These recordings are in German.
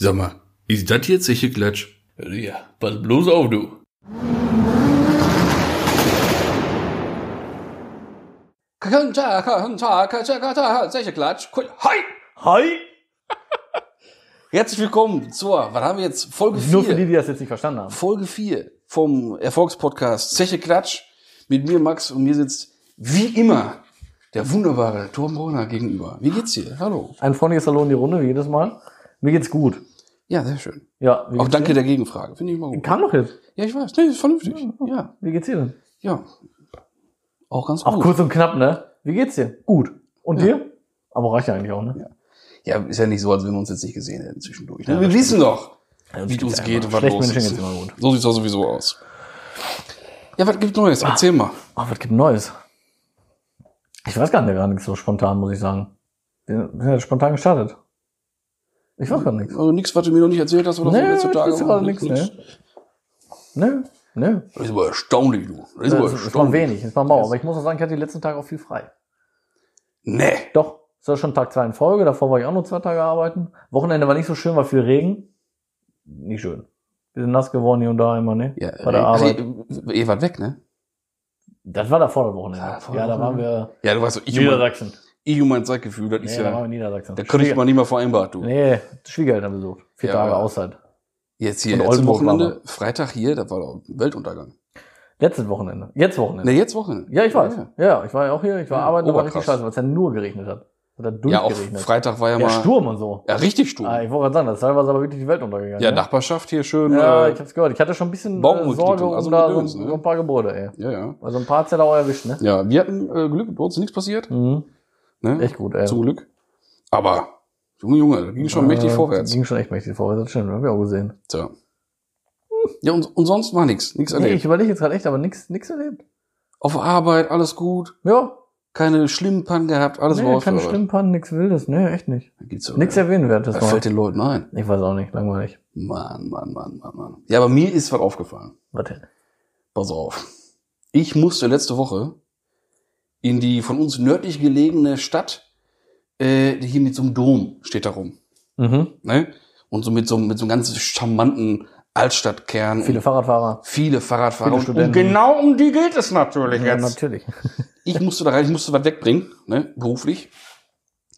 Sag mal, ist das jetzt sicher Klatsch? Ja, pass bloß auf, du. Sicher Klatsch. Hi! Hi! Herzlich willkommen zur, was haben wir jetzt? Folge Nur für die, 4. die das jetzt nicht verstanden haben. Folge 4 vom Erfolgspodcast Zeche Klatsch. Mit mir Max und mir sitzt wie immer der wunderbare Torben Brunner gegenüber. Wie geht's dir? Hallo. Ein freundliches Hallo in die Runde, wie jedes Mal. Mir geht's gut. Ja, sehr schön. Ja, Auch danke dir? der Gegenfrage. Finde ich immer gut. Kam doch jetzt. Ja, ich weiß. Nee, ist vernünftig. Ja, Wie geht's dir denn? ja. Auch ganz Auch gut. kurz und knapp, ne? Wie geht's dir? Gut. Und Ja. dir? Aber reicht ja eigentlich auch, ne? Ja, ist ja nicht so, als wenn wir uns jetzt nicht gesehen hätten zwischendurch. Ne? Ja, wir wissen doch, Ja, wie es uns geht und was los ist. immer gut. So sieht's auch sowieso aus. Ja, was gibt's Neues? Erzähl mal. Ach, was gibt Neues? Ich weiß gar nicht, gar nichts so spontan, muss ich sagen. Wir sind ja spontan gestartet. Ich weiß gar nichts. Also nichts, was du mir noch nicht erzählt hast oder Nee, so letzte Tage. wüsste gerade nichts, Nix. Ne? Ne? Das ist aber erstaunlich, du. Das ist aber Das ist mal erstaunlich. wenig, ist mal mau. Aber ich muss auch sagen, ich hatte die letzten Tage auch viel frei. Nee. Doch, es war schon Tag zwei in Folge, davor war ich auch nur zwei Tage arbeiten. Wochenende war nicht so schön, war viel Regen. Nicht schön. Wir sind nass geworden hier und da immer, ne? Ja, Bei der Arbeit. ihr, ihr wart weg, ne? Das war davor das Wochenende. Ja, Ja, da waren wir Ja, du weißt so, ich Niedersachsen. Ich und mein Zeitgefühl, das Nee, ist da ja, in Niedersachsen. da kriegt man nicht mal vereinbart, du. Nee, Schwiegereltern besucht. Vier Ja, Tage Auszeit. Jetzt hier, letztes Wochenende, Freitag hier, das war doch Weltuntergang. Letztes Wochenende. Jetzt Wochenende. Ne, jetzt Wochenende. Ja, ich weiß. Ja, Ja, ja ich war ja auch hier, ich war Ja, arbeiten, aber richtig scheiße, weil es ja nur geregnet hat. Hat ja auch. Freitag war ja, Ja, mal. Sturm und so. Ja, richtig Sturm. Ah, ich wollte gerade sagen, das teilweise aber wirklich die Welt untergegangen. ja, ne? Nachbarschaft hier schön. Ja, äh, ich hab's gehört. Ich hatte schon ein bisschen äh, Sorge um also da so, ne? so ein paar Gebäude, ey. ja, ja. Also ein paar hat's ja da auch erwischt, ne? Ja, wir hatten äh, Glück, bei uns ist nichts passiert. Mhm. Ne? Echt gut, ey. Zum Glück. Aber, Junge, Junge, da ging schon mächtig Äh, vorwärts. Ging schon echt mächtig vorwärts, das stimmt, hab ich auch gesehen. Tja. Ja, und, und sonst war nichts. Nichts Nee, erlebt. ich überlege jetzt gerade echt, aber nix, nix erlebt. Auf Arbeit, alles gut. Ja, Keine schlimmen Pannen gehabt, alles nee, raus. keine schlimmen Pannen, nix Wildes, nee, echt nicht. Gibt's Nix erwähnenswertes war. fällt den Leuten ein? Ich weiß auch nicht, langweilig. Mann, Mann, Mann, Mann, Mann. Ja, aber mir ist was aufgefallen. Was denn? Pass auf. Ich musste letzte Woche in die von uns nördlich gelegene Stadt, äh, die hier mit so einem Dom steht da rum. Mhm. Ne? Und so mit so, mit so einem ganz charmanten Altstadtkern. Viele Fahrradfahrer. viele Fahrradfahrer. viele und, und Studenten. genau um die geht es natürlich Ja, jetzt. natürlich. Ich musste da rein, ich musste was wegbringen, ne, beruflich.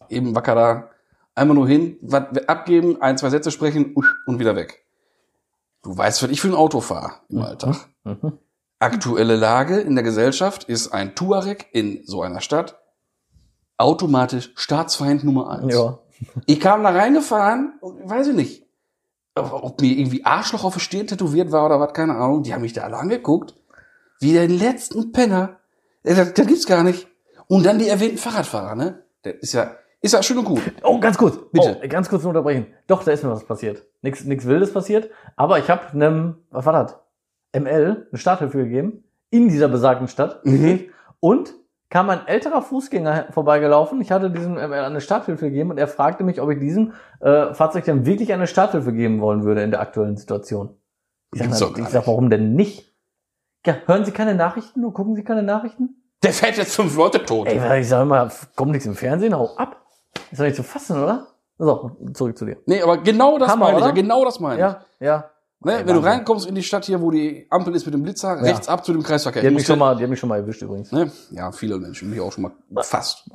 Eben wacker da, einmal nur hin, was abgeben, ein, zwei Sätze sprechen und wieder weg. Du weißt, was ich für ein Auto fahre im Alltag. Mhm. Aktuelle Lage in der Gesellschaft ist ein Tuareg in so einer Stadt automatisch Staatsfeind Nummer eins. Ja. Ich kam da reingefahren und weiß ich nicht, ob mir irgendwie Arschloch auf der Stirn tätowiert war oder was, keine Ahnung. Die haben mich da alle angeguckt. Wie den letzten Penner. Äh, Das, das gibt's gar nicht. Und dann die erwähnten Fahrradfahrer, ne? Das ist ja, ist ja schön und gut. Oh, ganz kurz, Bitte. Oh, ganz kurz nur unterbrechen. Doch, da ist mir was passiert. Nix, nix Wildes passiert, aber ich habe einem, was war das? ML eine Starthilfe gegeben in dieser besagten Stadt Mhm. und kam ein älterer Fußgänger vorbeigelaufen. Ich hatte diesem ML eine Starthilfe gegeben und er fragte mich, ob ich diesem äh, Fahrzeug denn wirklich eine Starthilfe geben wollen würde in der aktuellen Situation. Ich sag, gar ich sag warum denn nicht? Ja, hören Sie keine Nachrichten? Nur gucken Sie keine Nachrichten? Der fährt jetzt fünf Leute tot. Ey, ich sag immer, kommt nichts im Fernsehen, hau ab. Ist doch nicht zu fassen, oder? So, zurück zu dir. nee, aber genau das Hammer, meine ich. Ja, oder? genau das meine ich. Ja, ja. Ne? Ey, Wenn du reinkommst in die Stadt hier, wo die Ampel ist mit dem Blitzer, Ja. rechts ab zu dem Kreisverkehr. Die Du mich schon mal, die hat mich schon mal erwischt übrigens. Ne? Ja, viele Menschen, mich auch schon mal fast.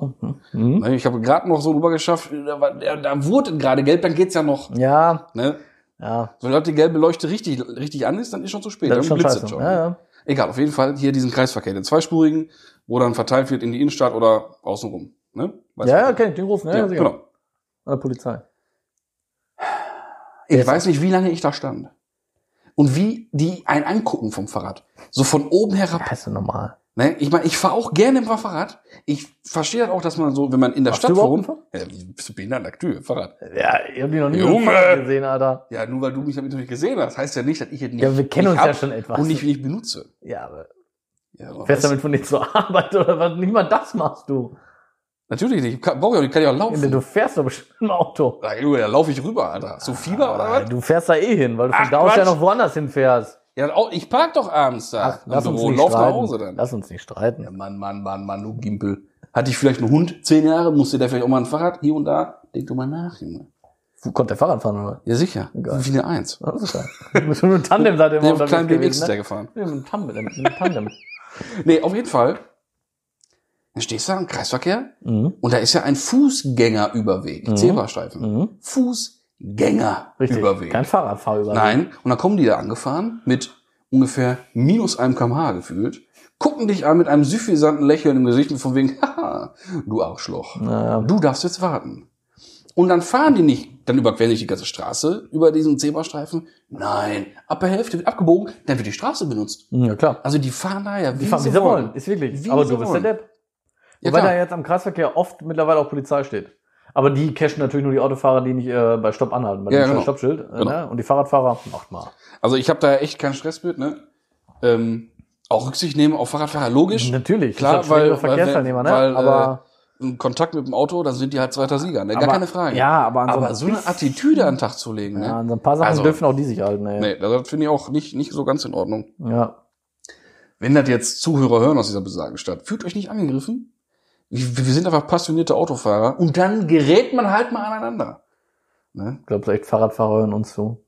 Mhm. Ne? Ich habe gerade noch so rüber geschafft, da, da, da wurde gerade gelb, dann geht's ja noch. Ja, Ne? ja. Sobald die gelbe Leuchte richtig, richtig an ist, dann ist schon zu spät. Das dann schon blitzt es schon. Ja, ja. Egal, auf jeden Fall hier diesen Kreisverkehr, den zweispurigen, wo dann verteilt wird in die Innenstadt oder außenrum. Ne? Weißt Ja, ja, kenn ich den großen, ja, ja, ja, genau. An der Polizei. Ich Jetzt- weiß nicht, wie lange ich da stand. Und wie die einen angucken vom Fahrrad. So von oben herab. Das ist ja normal. Ne? Ich meine, ich fahre auch gerne dem Fahrrad. Ich verstehe das auch, dass man so, wenn man in der Hast Stadt wohnt. Ja, wie bist du behindert? Aktiv, Fahrrad. Ja, ich hab die noch nie Junge! gesehen, Alter. Ja, nur weil du mich damit noch nicht gesehen hast, heißt ja nicht, dass ich jetzt nicht. Ja, wir kennen uns ja schon etwas. Und nicht, nicht benutze. Ja, aber Ja, aber fährst damit von dir zur Arbeit oder was? Nicht mal das machst du. Natürlich nicht. Ich kann, brauch ja, ich kann ja auch laufen. Du fährst doch bestimmt im Auto. Junge, da laufe ich rüber, Alter. Hast du Fieber oder Ah, was? Du fährst da eh hin, weil du von da aus ja noch woanders hinfährst. Ja, auch, ich park doch abends da. Ach, lass uns Büro nicht lauf nach streiten. Hause dann. Lass uns nicht streiten. Ja, Mann, Mann, Mann, Mann, du Gimpel. Hatte ich vielleicht einen Hund, zehn Jahre, musste der vielleicht auch mal ein Fahrrad hier und da? Denk doch mal nach, Junge. Konnte der Fahrrad fahren, oder? Ja, sicher. Geil. Wie eine Eins. Das ist geil. Mit so einem Tandem seid ihr Der immer unterwegs BMX ist gewesen, der ne? gefahren. Ja, mit einem Tandem. Mit einem Tandem. Nee, auf jeden Fall. Dann stehst du da im Kreisverkehr Mhm. und da ist ja ein Fußgängerüberweg. Mhm. Zebrastreifen. Mhm. Fußgängerüberweg. Kein Fahrradfahrüberweg. Nein. Und dann kommen die da angefahren mit ungefähr minus einem kmh gefühlt, gucken dich an mit einem suffisanten Lächeln im Gesicht und von wegen, haha, du Arschloch. Naja. Du darfst jetzt warten. Und dann fahren die nicht, dann überqueren die die ganze Straße über diesen Zebrastreifen. Nein, ab der Hälfte wird abgebogen, dann wird die Straße benutzt. Ja, klar. Also die fahren da ja wie, Die fahren, wie sie wollen. Ist wirklich. Wie Aber sie du bist wollen. der Depp. Ja, Wobei klar. da jetzt am Kreisverkehr oft mittlerweile auch Polizei steht. Aber die cashen natürlich nur die Autofahrer, die nicht äh, bei Stopp anhalten, bei Ja, dem genau. Stoppschild. Äh, Genau. ne? Und die Fahrradfahrer, macht mal. Also ich habe da echt keinen Stress mit, ne? Ähm, auch Rücksicht nehmen auf Fahrradfahrer, logisch. Natürlich, Klar, weil- weil, Verkehrsteilnehmer, ne? weil, äh, aber, In Kontakt mit dem Auto, dann sind die halt zweiter Sieger, ne? Gar aber, keine Frage. Ja, aber an Aber so eine Attitüde an den Tag zu legen, Ja, ne? an so ein paar Sachen Also- dürfen auch die sich halten, ey. Nee, das finde ich auch nicht, nicht so ganz in Ordnung. Ja. Wenn das jetzt Zuhörer hören aus dieser besagten Stadt, fühlt euch nicht angegriffen. Wir, sind einfach passionierte Autofahrer und dann gerät man halt mal aneinander. Ne? Ich glaube, echt Fahrradfahrer hören uns zu.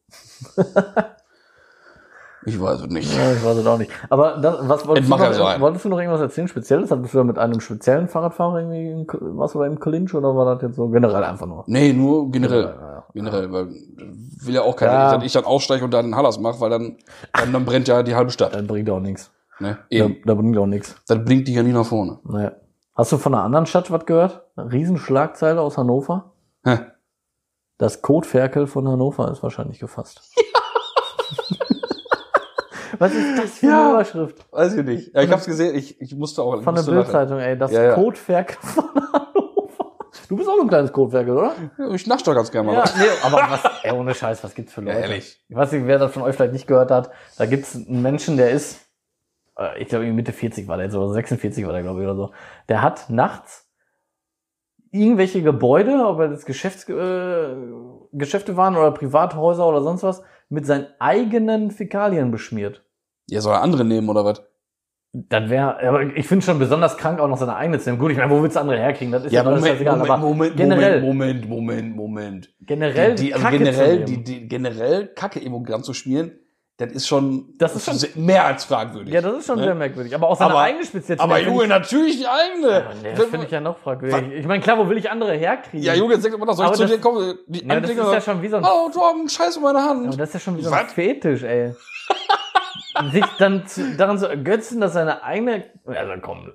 Ich weiß es nicht. Ja, ich weiß es auch nicht. Aber das, was wolltest du, noch, sein. wolltest du noch irgendwas erzählen, Spezielles? Hattest du da mit einem speziellen Fahrradfahrer irgendwie, du da im Clinch oder war das jetzt so generell einfach nur? Nee, nur generell. Ja, ja, ja. Generell, weil will ja auch keiner, Ja. dass ich dann aussteige und da den Hallas mache, weil dann, dann, dann brennt ja die halbe Stadt. Dann bringt auch nichts. Ne? Da, Eben. da bringt auch nichts. Das bringt dich ja nie nach vorne. Naja. Hast du von einer anderen Stadt was gehört? Eine Riesenschlagzeile aus Hannover? Hä? Das Kotferkel von Hannover ist wahrscheinlich gefasst. was ist das für eine Ja. Überschrift? Weiß ich nicht. Ja, ich hab's gesehen, ich, ich musste auch. Von der. Bildzeitung, ey. Das Ja, ja. Kotferkel von Hannover. Du bist auch ein kleines Kotferkel, oder? Ja, Ich nasche doch ganz gerne mal. Ja, was. nee, aber was, ey, ohne Scheiß, was gibt's für Ja, Leute? ehrlich. Ich weiß nicht, wer das von euch vielleicht nicht gehört hat. Da gibt's einen Menschen, der ist, äh, ich glaube, Mitte 40 war der jetzt, oder 46 war der, glaube ich, oder so. Der hat nachts irgendwelche Gebäude, ob das Geschäfts, äh, Geschäfte waren oder Privathäuser oder sonst was, mit seinen eigenen Fäkalien beschmiert. Ja, soll er andere nehmen oder was? Das wäre, aber ich finde schon besonders krank, auch noch seine eigene zu nehmen. Gut, ich meine, wo willst du andere herkriegen? Das ist ja, alles scheißegal, aber generell, Moment, Moment, Moment. generell, die, also Kacke generell, die, die, generell Kacke-Emogramm zu schmieren, das ist schon, Das ist schon- mehr als fragwürdig. ja, das ist schon Ne? sehr merkwürdig. Aber auch seine Aber- eigene speziell. Aber Junge, ich- natürlich die eigene. Ja, nee, das finde ich ja noch fragwürdig. Ich meine, klar, wo will ich andere herkriegen? Ja, Junge, jetzt denk mal doch, soll ich Aber zu das- dir kommen? Die Ja, das ist ja schon wie so ein, Oh, Torben, scheiß in meine Hand. das ist ja schon wie so ein Was? Fetisch, ey. Sich dann zu, daran zu ergötzen, dass seine eigene, also komm,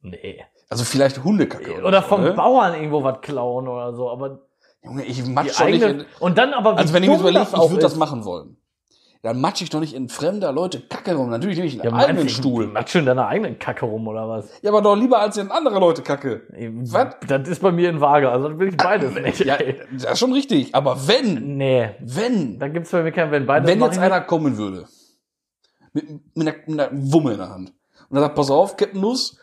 nee. Also vielleicht Hundekacke. Oder so, vom ne? Bauern irgendwo was klauen oder so, aber Junge, ich matsch nicht eigene, in, und dann aber, Also wenn ich mir überlege, ich würde das machen wollen. Dann matsch ich doch nicht in fremder Leute Kacke rum. Natürlich nicht in Ja, einem meinst eigenen du, Stuhl. Matsch in deiner eigenen Kacke rum oder was? Ja, aber doch lieber als in andere Leute Kacke. Was? Das ist bei mir in Waage, also das will ich beides nicht. Ja, ey. das ist schon richtig. Aber wenn, Nee, wenn, da gibt's bei mir kein Wenn beides wenn jetzt ich einer kommen würde, mit, mit, einer, mit einer Wumme in der Hand, und er sagt, pass auf, Captain Nuss,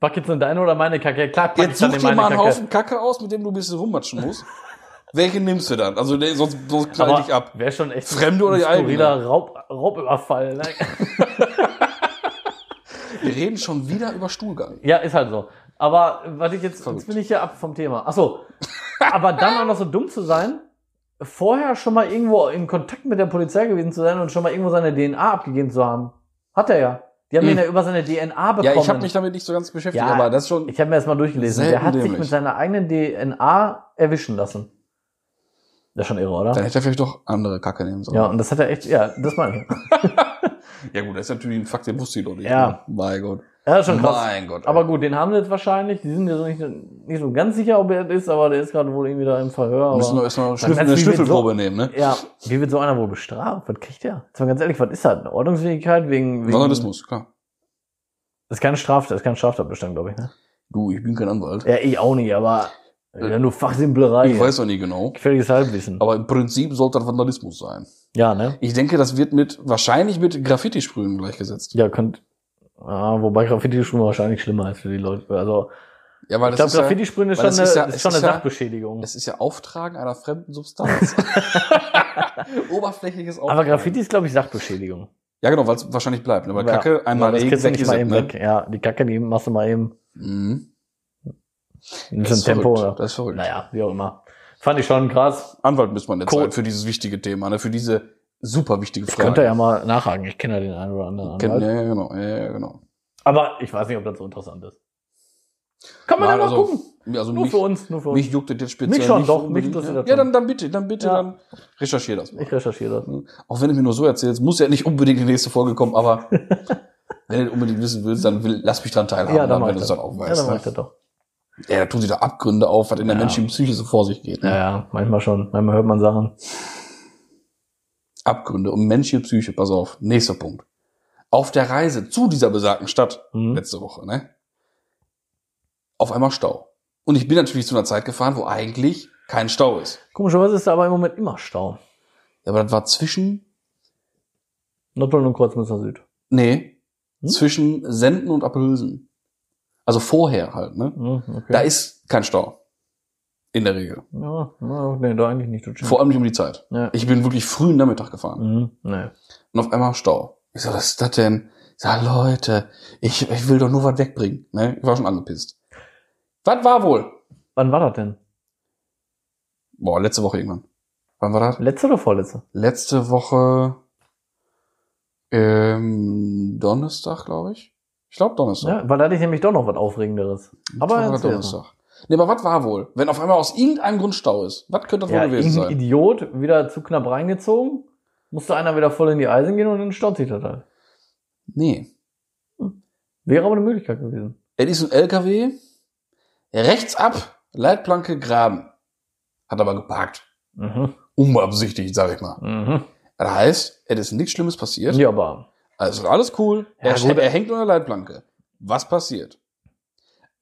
Pack jetzt nur deine oder meine Kacke? Ja, Klar, pack jetzt ich dann such dir mal einen. Haufen Kacke aus, mit dem du ein bisschen rummatschen musst. Welche nimmst du dann? Also der, sonst, sonst knall ich dich ab. Wäre schon echt Fremde oder die eigene? Raub, Raubüberfall. Ne? Wir reden schon wieder über Stuhlgang. ja, ist halt so. Aber was ich jetzt, Verrückt. jetzt bin ich hier ab vom Thema. Ach so. Aber dann auch noch so dumm zu sein, vorher schon mal irgendwo in Kontakt mit der Polizei gewesen zu sein und schon mal irgendwo seine DNA abgegeben zu haben. Hat er ja. Die haben Mhm. ihn ja über seine DNA bekommen. Ja, ich habe mich damit nicht so ganz beschäftigt, Ja, aber das ist schon. Ich habe mir das mal durchgelesen. Der hat sich dämlich. mit seiner eigenen DNA erwischen lassen. Das ist schon irre, oder? Dann hätte er vielleicht doch andere Kacke nehmen sollen. Ja, und das hat er echt, ja, das meine ich. Ja gut, das ist natürlich ein Fakt, den wusste ich doch nicht. Ja. ne? Mein Gott. Ja, das ist schon krass. Mein Gott. Aber gut, den haben sie jetzt wahrscheinlich. Die sind ja so nicht, nicht so ganz sicher, ob er das ist, aber der ist gerade wohl irgendwie da im Verhör. wir müssen Aber, erstmal Dann Schlüssel, eine Schlüsselprobe nehmen, ne? ja, wie wird so einer wohl bestraft? Was kriegt der? Jetzt mal ganz ehrlich, was ist das? Eine Ordnungsfähigkeit wegen, wegen Journalismus, klar. Das ist keine Straftat, das ist kein Straftatbestand, glaube ich, ne? Du, ich bin kein Anwalt. Ja, ich auch nicht, aber ja, nur Fachsimplerei. Ich weiß auch nicht genau. Gefährliches Halbwissen. Aber im Prinzip sollte das Vandalismus sein. ja, ne? Ich denke, das wird mit, wahrscheinlich mit Graffiti-Sprühen gleichgesetzt. Ja, könnt, ah, wobei Graffiti-Sprühen wahrscheinlich schlimmer ist für die Leute. Also, Ja, weil ich das glaube, ist ja, Graffiti-Sprühen ist weil schon eine, ist ja- ist es schon ist eine ja- Sachbeschädigung. das ist ja Auftragen einer fremden Substanz. Oberflächliches Auftragen. Aber Graffiti ist, glaube ich, Sachbeschädigung. Ja, genau, weil es wahrscheinlich bleibt. Aber Ja. Kacke einmal ja, das kriegst du weg nicht mal es, eben ne? weg. Ja, die Kacke, die machst du mal eben Mhm. In Das so ist einem Tempo. verrückt. Das ist verrückt. Naja, wie auch immer. Fand ich schon krass. Anwalt müsste man jetzt Cool. sein für dieses wichtige Thema, ne? für diese super wichtige Frage. Könnt ihr ja mal nachhaken. Ich kenne ja den einen oder anderen Anwalt. ja, ja, genau, ja, ja, genau. Aber ich weiß nicht, ob das so interessant ist. Kann man Nein, ja mal also, gucken. Also Nur mich, für uns, nur für uns. mich juckt das jetzt speziell Mich schon, nicht doch, mich interessiert ja. das Ja, dann, dann bitte, dann bitte, Ja. dann recherchier das mal. Ich recherchiere das. Auch wenn du mir nur so erzählst, muss ja nicht unbedingt die nächste Folge kommen, aber wenn du unbedingt wissen willst, dann will, lass mich dran teilhaben, Ja, dann dann, wenn ich du es dann auch Ja, weißt. dann mach ne? ich das doch. Ja, da tun sie da Abgründe auf, was in der Ja. menschlichen Psyche so vor sich geht. Ne? Ja, ja, manchmal schon. Manchmal hört man Sachen. Abgründe und menschliche Psyche, pass auf. Nächster Punkt. Auf der Reise zu dieser besagten Stadt, Mhm. letzte Woche, ne? Auf einmal Stau. Und ich bin natürlich zu einer Zeit gefahren, wo eigentlich kein Stau ist. Komischerweise ist da aber im Moment immer Stau. Ja, aber das war zwischen, Nordholm und Kreuzmünster Süd. nee, Hm? zwischen Senden und Appelhülsen. Also vorher halt, ne? Mhm, okay. Da ist kein Stau. In der Regel. ja, na, nee, da eigentlich nicht. Vor allem nicht um die Zeit. ja. Ich bin wirklich früh Nachmittag gefahren. Mhm, nee. Und auf einmal Stau. Ich so, was ist das denn? Ich sag, Leute, ich, ich will doch nur was wegbringen. Ne? Ich war schon angepisst. Was war wohl? Wann war das denn? Boah, letzte Woche irgendwann. Wann war das? Letzte oder vorletzte? Letzte Woche ähm, Donnerstag, glaube ich. Ich glaube Donnerstag. Ja, weil da hatte ich nämlich doch noch was Aufregenderes. Aber erzähl Donnerstag. Nee, aber was war wohl? Wenn auf einmal aus irgendeinem Grund Stau ist, was könnte das Ja, wohl gewesen sein? Idiot wieder zu knapp reingezogen. Musste einer wieder voll in die Eisen gehen und dann staut sich das halt. Nee. Wäre aber eine Möglichkeit gewesen. Es ist ein LKW, rechts ab, Leitplanke graben. Hat aber geparkt. Mhm. Unbeabsichtigt, sag ich mal. Mhm. Das heißt, es ist nichts Schlimmes passiert. Ja, aber Also alles cool. Ja, er, er hängt unter der Leitplanke. Was passiert?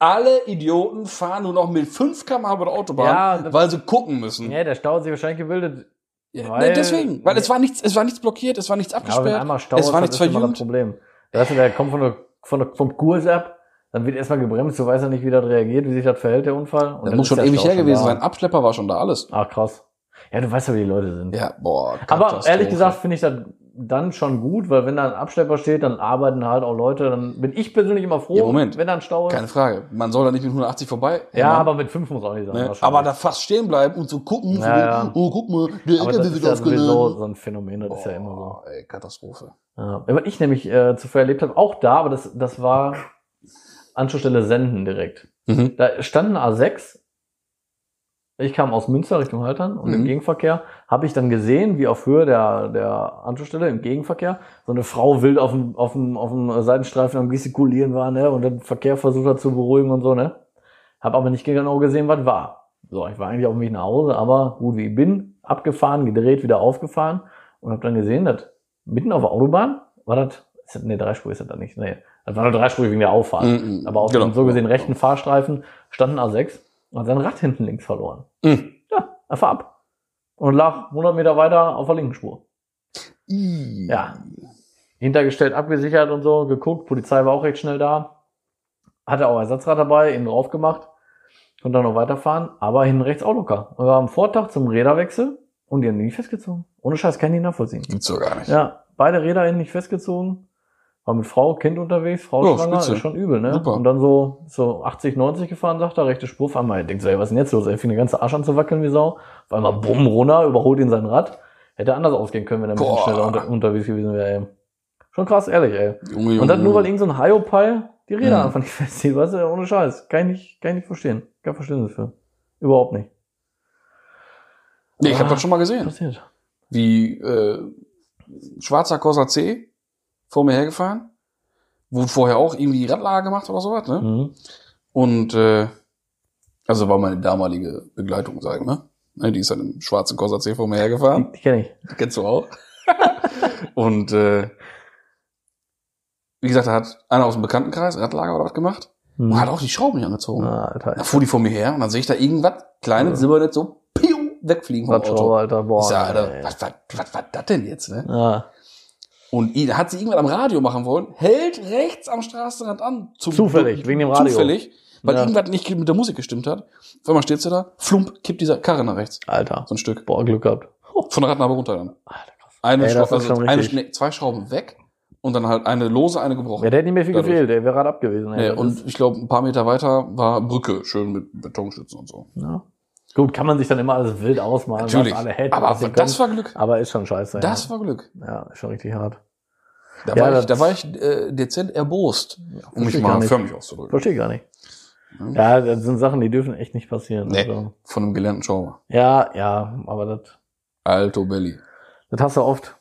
Alle Idioten fahren nur noch mit 5 km über der Autobahn, Ja, weil sie gucken müssen. ja, der Stau hat sich wahrscheinlich gebildet. Ja, weil- nee, deswegen, weil es war nichts, es war nichts blockiert, es war nichts Ja, abgesperrt, einmal Stau es war ist, nichts das ist verjüngt. das Problem. Weißt du, der kommt von der, von der, vom Kurs ab, dann wird erstmal gebremst, du weißt ja nicht, wie das reagiert, wie sich das verhält, der Unfall. Und Das muss ist schon ewig her gewesen da. sein. Abschlepper war schon da alles. Ach, krass. Ja, du weißt ja, wie die Leute sind. Ja, boah. Aber ehrlich gesagt finde ich das dann schon gut, weil wenn da ein Abschlepper steht, dann arbeiten halt auch Leute, dann bin ich persönlich immer froh, Ja, Moment. wenn da ein Stau ist. Keine Frage. Man soll da nicht mit 180 vorbei. ja, aber mit fünf muss auch nicht sein. ne? Aber da fast stehen bleiben und so gucken, Ja, so, oh, guck mal, der aber das LKW ist wird ja sowieso so ein Phänomen, das ist ja immer so. Boah, ey, Katastrophe. Ja. Was ich nämlich äh, zuvor erlebt habe, auch da, aber das, das war Anschlussstelle Senden direkt. Mhm. Da stand eine A6. Ich kam aus Münster Richtung Haltern und im Mhm. Gegenverkehr habe ich dann gesehen, wie auf Höhe der, der Anschlussstelle im Gegenverkehr so eine Frau wild auf dem, auf dem, auf dem Seitenstreifen am Gestikulieren war, ne, und den Verkehr versucht hat zu beruhigen und so, ne. Hab aber nicht genau gesehen, was war. So, ich war eigentlich auf dem Weg nach Hause, aber gut wie ich bin, abgefahren, gedreht, wieder aufgefahren und habe dann gesehen, dass mitten auf der Autobahn war das, ist das nee, Dreispur ist das da nicht, nee, das war nur Dreispur wegen der Auffahrt. Mhm. Aber auf Genau. dem so gesehen rechten Fahrstreifen stand ein A6 und hat sein Rad hinten links verloren. Mhm. Ja, einfach ab. Und lag 100 Meter weiter auf der linken Spur. Ih. Ja. Hintergestellt, abgesichert und so, geguckt. Polizei war auch recht schnell da. Hatte auch Ersatzrad dabei, innen drauf gemacht. Konnte dann noch weiterfahren, aber hinten rechts auch locker. Und wir waren am Vortag zum Räderwechsel und die haben die nicht festgezogen. Ohne Scheiß, kann ich nicht nachvollziehen. Gibt's doch gar nicht. Ja, beide Räder hinten nicht festgezogen. War mit Frau, Kind unterwegs, Frau Ja, schwanger, spitze. ist schon übel, ne? Super. Und dann so, so 80, 90 gefahren, sagt er, rechte Spur, auf einmal, denkt so, ey, was ist denn jetzt los? Er fing den ganzen Arsch an zu wackeln wie Sau. Auf einmal bumm, runter, überholt ihn sein Rad. Hätte anders ausgehen können, wenn er ein bisschen Boah. schneller unter, unterwegs gewesen wäre, ey. Schon krass, ehrlich, ey. Junge, Junge. Und dann nur, weil irgend so ein Hyopai die Räder Mhm. einfach nicht festzieht, weißt du, ohne Scheiß. Kann ich nicht, kann ich nicht verstehen. Kein Verständnis für. Überhaupt nicht. Nee, ich habe Ah. das schon mal gesehen. Passiert. Wie äh, schwarzer Corsa C vor mir hergefahren. Wurde vorher auch irgendwie Radlager gemacht oder sowas, ne? Mhm. Und äh, also war meine damalige Begleitung, sag ich mal. Ne, die ist dann im schwarzen Corsa C vor mir hergefahren. Die, die kenne ich. Kennst du auch. und äh, wie gesagt, da hat einer aus dem Bekanntenkreis Radlager oder was gemacht Mhm. und hat auch die Schrauben nicht angezogen. Ah, Alter. Dann fuhr die vor mir her und dann sehe ich da irgendwas, kleines Ja. Silbernetz, so piu, wegfliegen vom Radschrauber, Auto. Alter, boah. ich sag, Alter, was, was, was war das denn jetzt, ne? Ja. Und ihn hat sie irgendwann am Radio machen wollen, hält rechts am Straßenrand an. Zum, Zufällig, wegen dem Radio. Zufällig, weil Ja. irgendwas nicht mit der Musik gestimmt hat. Auf einmal steht sie da, flump, kippt dieser Karre nach rechts. Alter. So ein Stück. Boah, Glück gehabt. Von der Radnabe runter dann. Alter, krass. Eine, Ey, Schraube, also eine, nee, zwei Schrauben weg und dann halt eine lose, eine gebrochen. Ja, der hätte nicht mehr viel Dadurch. gefehlt, der wäre gerade ab gewesen. ey. nee, und ich glaube, ein paar Meter weiter war Brücke, schön mit Betonstützen und so. ja. Gut, kann man sich dann immer alles wild ausmalen, Natürlich. was alle hätten, aber das können. war Glück. aber ist schon scheiße. Das ja. war Glück. ja, ist schon richtig hart. Da Ja, war ich, da war ich äh, dezent erbost, um mich ich mal förmlich auszudrücken. Verstehe ich gar nicht. Ja, das sind Sachen, die dürfen echt nicht passieren. Nee, Also, von einem gelernten Schauer. ja, ja, aber das, Alto Belli. das hast du oft.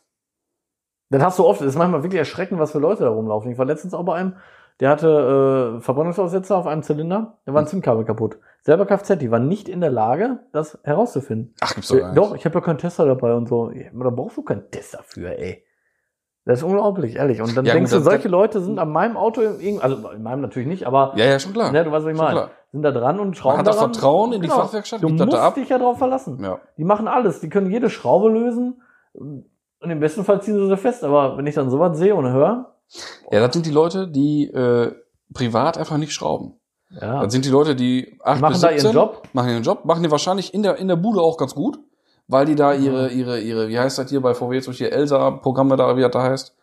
Das hast du oft. Das ist manchmal wirklich erschreckend, was für Leute da rumlaufen. Ich war letztens auch bei einem, der hatte äh, Verbrennungsaussetzer auf einem Zylinder, da war ein Zündkabel kaputt. Selber Kfz, die war nicht in der Lage, das herauszufinden. Ach, gibt's doch Äh, gar nicht. Doch, ich habe ja keinen Tester dabei und so. Da brauchst du keinen Tester für, ey. Das ist unglaublich, ehrlich. Und dann Ja, denkst gut, du, das- solche Leute sind an meinem Auto, irgendwie, also in meinem natürlich nicht, aber Ja, ja, schon klar. ne, du weißt, was ich meine. Sind da dran und schrauben Man hat das daran. Vertrauen in die Genau. Fachwerkstatt, Du gibt das musst da ab. dich ja drauf verlassen. Ja. Die machen alles. Die können jede Schraube lösen. Und im besten Fall ziehen sie sie fest. Aber wenn ich dann sowas sehe und höre, ja, das sind die Leute, die äh, privat einfach nicht schrauben. ja, Das sind die Leute, die 8 Die machen bis da 17, ihren Job. machen ihren Job, machen die wahrscheinlich in der, in der Bude auch ganz gut, weil die da Mhm. ihre, ihre, ihre, wie heißt das hier bei VW jetzt durch die Elsa-Programme da, wie das da heißt?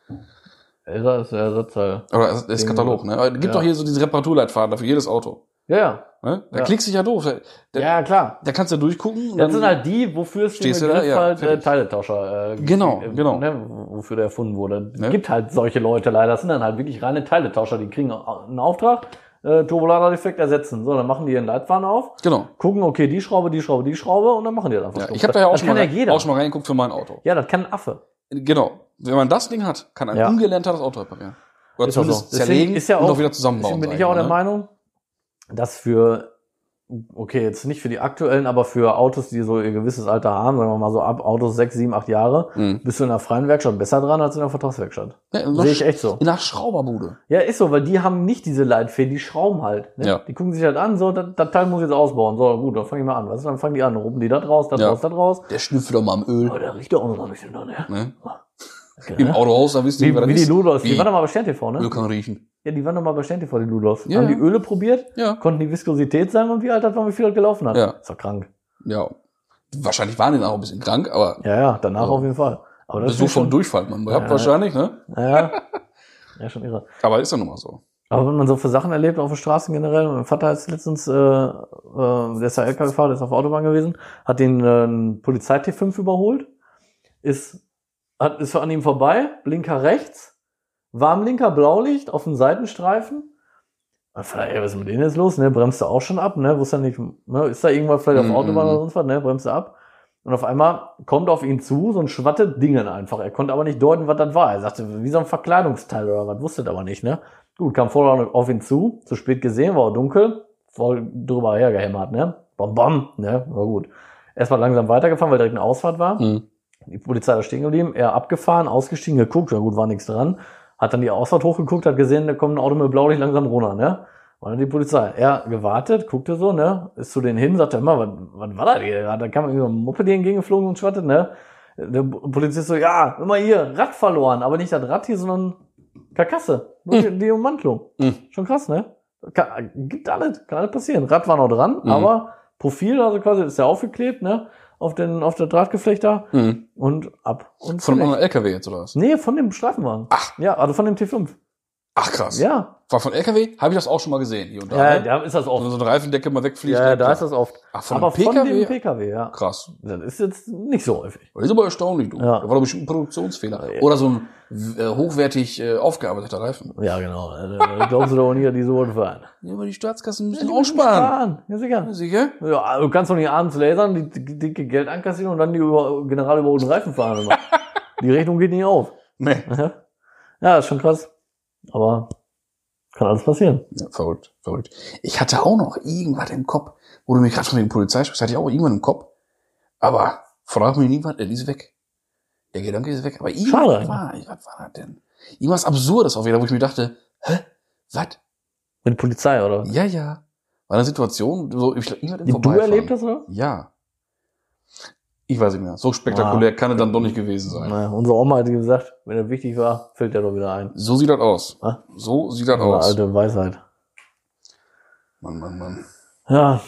Elsa ist der Ersatzteil. Oder ist Katalog, ne? Aber Es gibt Ja. doch hier so diese Reparaturleitfaden da für jedes Auto. Ja, ja. Ne? Da Ja. klickst du dich ja doof. Da, Ja, klar. da kannst du durchgucken. und Das dann- sind halt die, wofür es den Stehst da? Begriff Ja, halt äh. Teiletauscher äh, Genau, äh, genau. Ne, wofür der erfunden wurde. Es Ne? gibt halt solche Leute leider. Das sind dann halt wirklich reine Teiletauscher. Die kriegen einen Auftrag, äh, Turbolader-Defekt ersetzen. So, dann machen die ihren Leitfaden auf, Genau. gucken, okay, die Schraube, die Schraube, die Schraube und dann machen die das einfach. Ja, ich habe da ja auch schon, mal, ja auch schon mal reingeguckt für mein Auto. Ja, das kann ein Affe. Genau. Wenn man das Ding hat, kann ein Ja. Ungelernter das Auto reparieren. Oder Ist auch zumindest so. Deswegen zerlegen ist ja und auch- auch wieder zusammenbauen. Deswegen bin ich auch der ne? Meinung, dass für, okay, jetzt nicht für die aktuellen, aber für Autos, die so ihr gewisses Alter haben, sagen wir mal so ab Autos sechs, sieben, acht Jahre, Mhm. bist du in der freien Werkstatt besser dran als in der Vertragswerkstatt. Ja, Sehe ich echt so. In der Schrauberbude. Ja, ist so, weil die haben nicht diese Leitfäden, die schrauben halt. Ne? Ja. Die gucken sich halt an, so, das, das Teil muss ich jetzt ausbauen. So, gut, dann fange ich mal an. Was ist, dann fangen die an, rufen die das raus, das Ja. raus, das raus. Der schnüffelt doch mal am Öl. Aber der riecht doch auch noch ein bisschen da, ne? Ne? Im? Autohaus, da wisst ihr, Wie, das wie die. Ludos. Die Wie? waren doch mal bei Stern TV, ne? Öl kann riechen. Ja, die waren doch mal bei Stern TV, die Ludos. Ja. Haben die Öle probiert, Ja. konnten die Viskosität sagen und wie alt das war, wie viel das gelaufen hat. Ja. Ist doch krank. Ja. Wahrscheinlich waren die dann auch ein bisschen krank, aber Ja, ja, danach Ja. auf jeden Fall. Aber das Besuch ist vom schon, Durchfall, man. Ja. wahrscheinlich, ne? ja, ja, schon irre. Aber ist ja nun mal so. Aber wenn man so für Sachen erlebt auf den Straßen generell, mein Vater ist letztens, äh, äh, der ist ja LKW-Fahrer, der ist auf der Autobahn gewesen, hat den äh, einen Polizei-T5 überholt, ist, hat, ist an ihm vorbei, Blinker rechts, Warmlinker Blaulicht auf dem Seitenstreifen. Mein Vater, ey, was ist mit denen jetzt los? Ne, bremst du auch schon ab, ne? Wusste nicht, ne? Ist da irgendwas vielleicht auf Mhm. der Autobahn oder sonst was, ne? Bremst du ab. Und auf einmal kommt auf ihn zu so ein schwatte Dingen einfach. Er konnte aber nicht deuten, was das war. Er sagte, wie so ein Verkleidungsteil oder was, wusste das aber nicht, ne? Gut, kam voll auf ihn zu, zu spät gesehen, war auch dunkel, voll drüber hergehämmert, ne? Bam, bam, ne? War gut. Erstmal langsam weitergefahren, weil direkt eine Ausfahrt war. Mhm. Die Polizei da stehen geblieben, er abgefahren, ausgestiegen, geguckt, ja gut, war nichts dran. Hat dann die Ausfahrt hochgeguckt, hat gesehen, da kommt ein Auto mit Blaulicht langsam runter, ne? Und dann die Polizei. Er gewartet, guckte so, ne? Ist zu denen hin, sagte immer, was, was war das hier? Da kam irgendwie so ein Moped hier entgegengeflogen und schwattet, ne? Der Polizist so, ja, immer hier, Rad verloren, aber nicht das Rad hier, sondern Karkasse. Die, die Ummantelung. Mhm. Schon krass, ne? Kann, gibt alles, kann alles passieren. Rad war noch dran, Mhm. aber Profil, also quasi ist ja aufgeklebt, ne? Auf den, auf der Drahtgeflecht da Mhm. und ab. Und Von einem anderen LKW jetzt, oder was? Nee, von dem Streifenwagen. Ach. Ja, also von dem T5. Ach, krass. Ja. War von LKW? Habe ich das auch schon mal gesehen, hier und da. Ja, ne? da ist das Wenn oft. so eine Reifendecke mal wegfliegt. Ja, ne, da ist das oft. Ach, von Aber einem von PKW? dem PKW, ja. Krass. Das ist jetzt nicht so häufig. Das ist aber erstaunlich, du. Ja. Da war doch bestimmt ein Produktionsfehler. Ja. Oder so ein äh, hochwertig äh, aufgearbeiteter Reifen. Ja, genau. Äh, Glaubst du doch nicht, die so fahren. Ja, aber die Staatskassen müssen Die auch müssen sparen. Ja, sicher. Ja, Sicher? Ja, du kannst doch nicht abends lasern, die, die dicke Geld ankassieren und dann die über, general über den Reifen fahren. Die Rechnung geht nicht auf. Nee. Ja, ist schon krass. Aber kann alles passieren. Ja, verrückt, verrückt. Ich hatte auch noch irgendwas im Kopf, wo du mich gerade von wegen Polizei sprichst, hatte ich auch irgendwann im Kopf. Aber frag mich nie was, der ist weg. Der Gedanke ist weg. Aber irgendwas war, was war das denn? Irgendwas Absurdes auch wieder, wo ich mir dachte, hä? Was? Mit Polizei, oder? Ja, ja. War eine Situation, so, ich, irgendwas im Die du erlebt hast, oder? Ja. Ich weiß nicht mehr. So spektakulär kann es dann doch nicht gewesen sein. Naja, unsere Oma hat gesagt, wenn er wichtig war, fällt der doch wieder ein. So sieht das aus. Ah. So sieht das aus. alte Weisheit. Mann, Mann, Mann. Ja,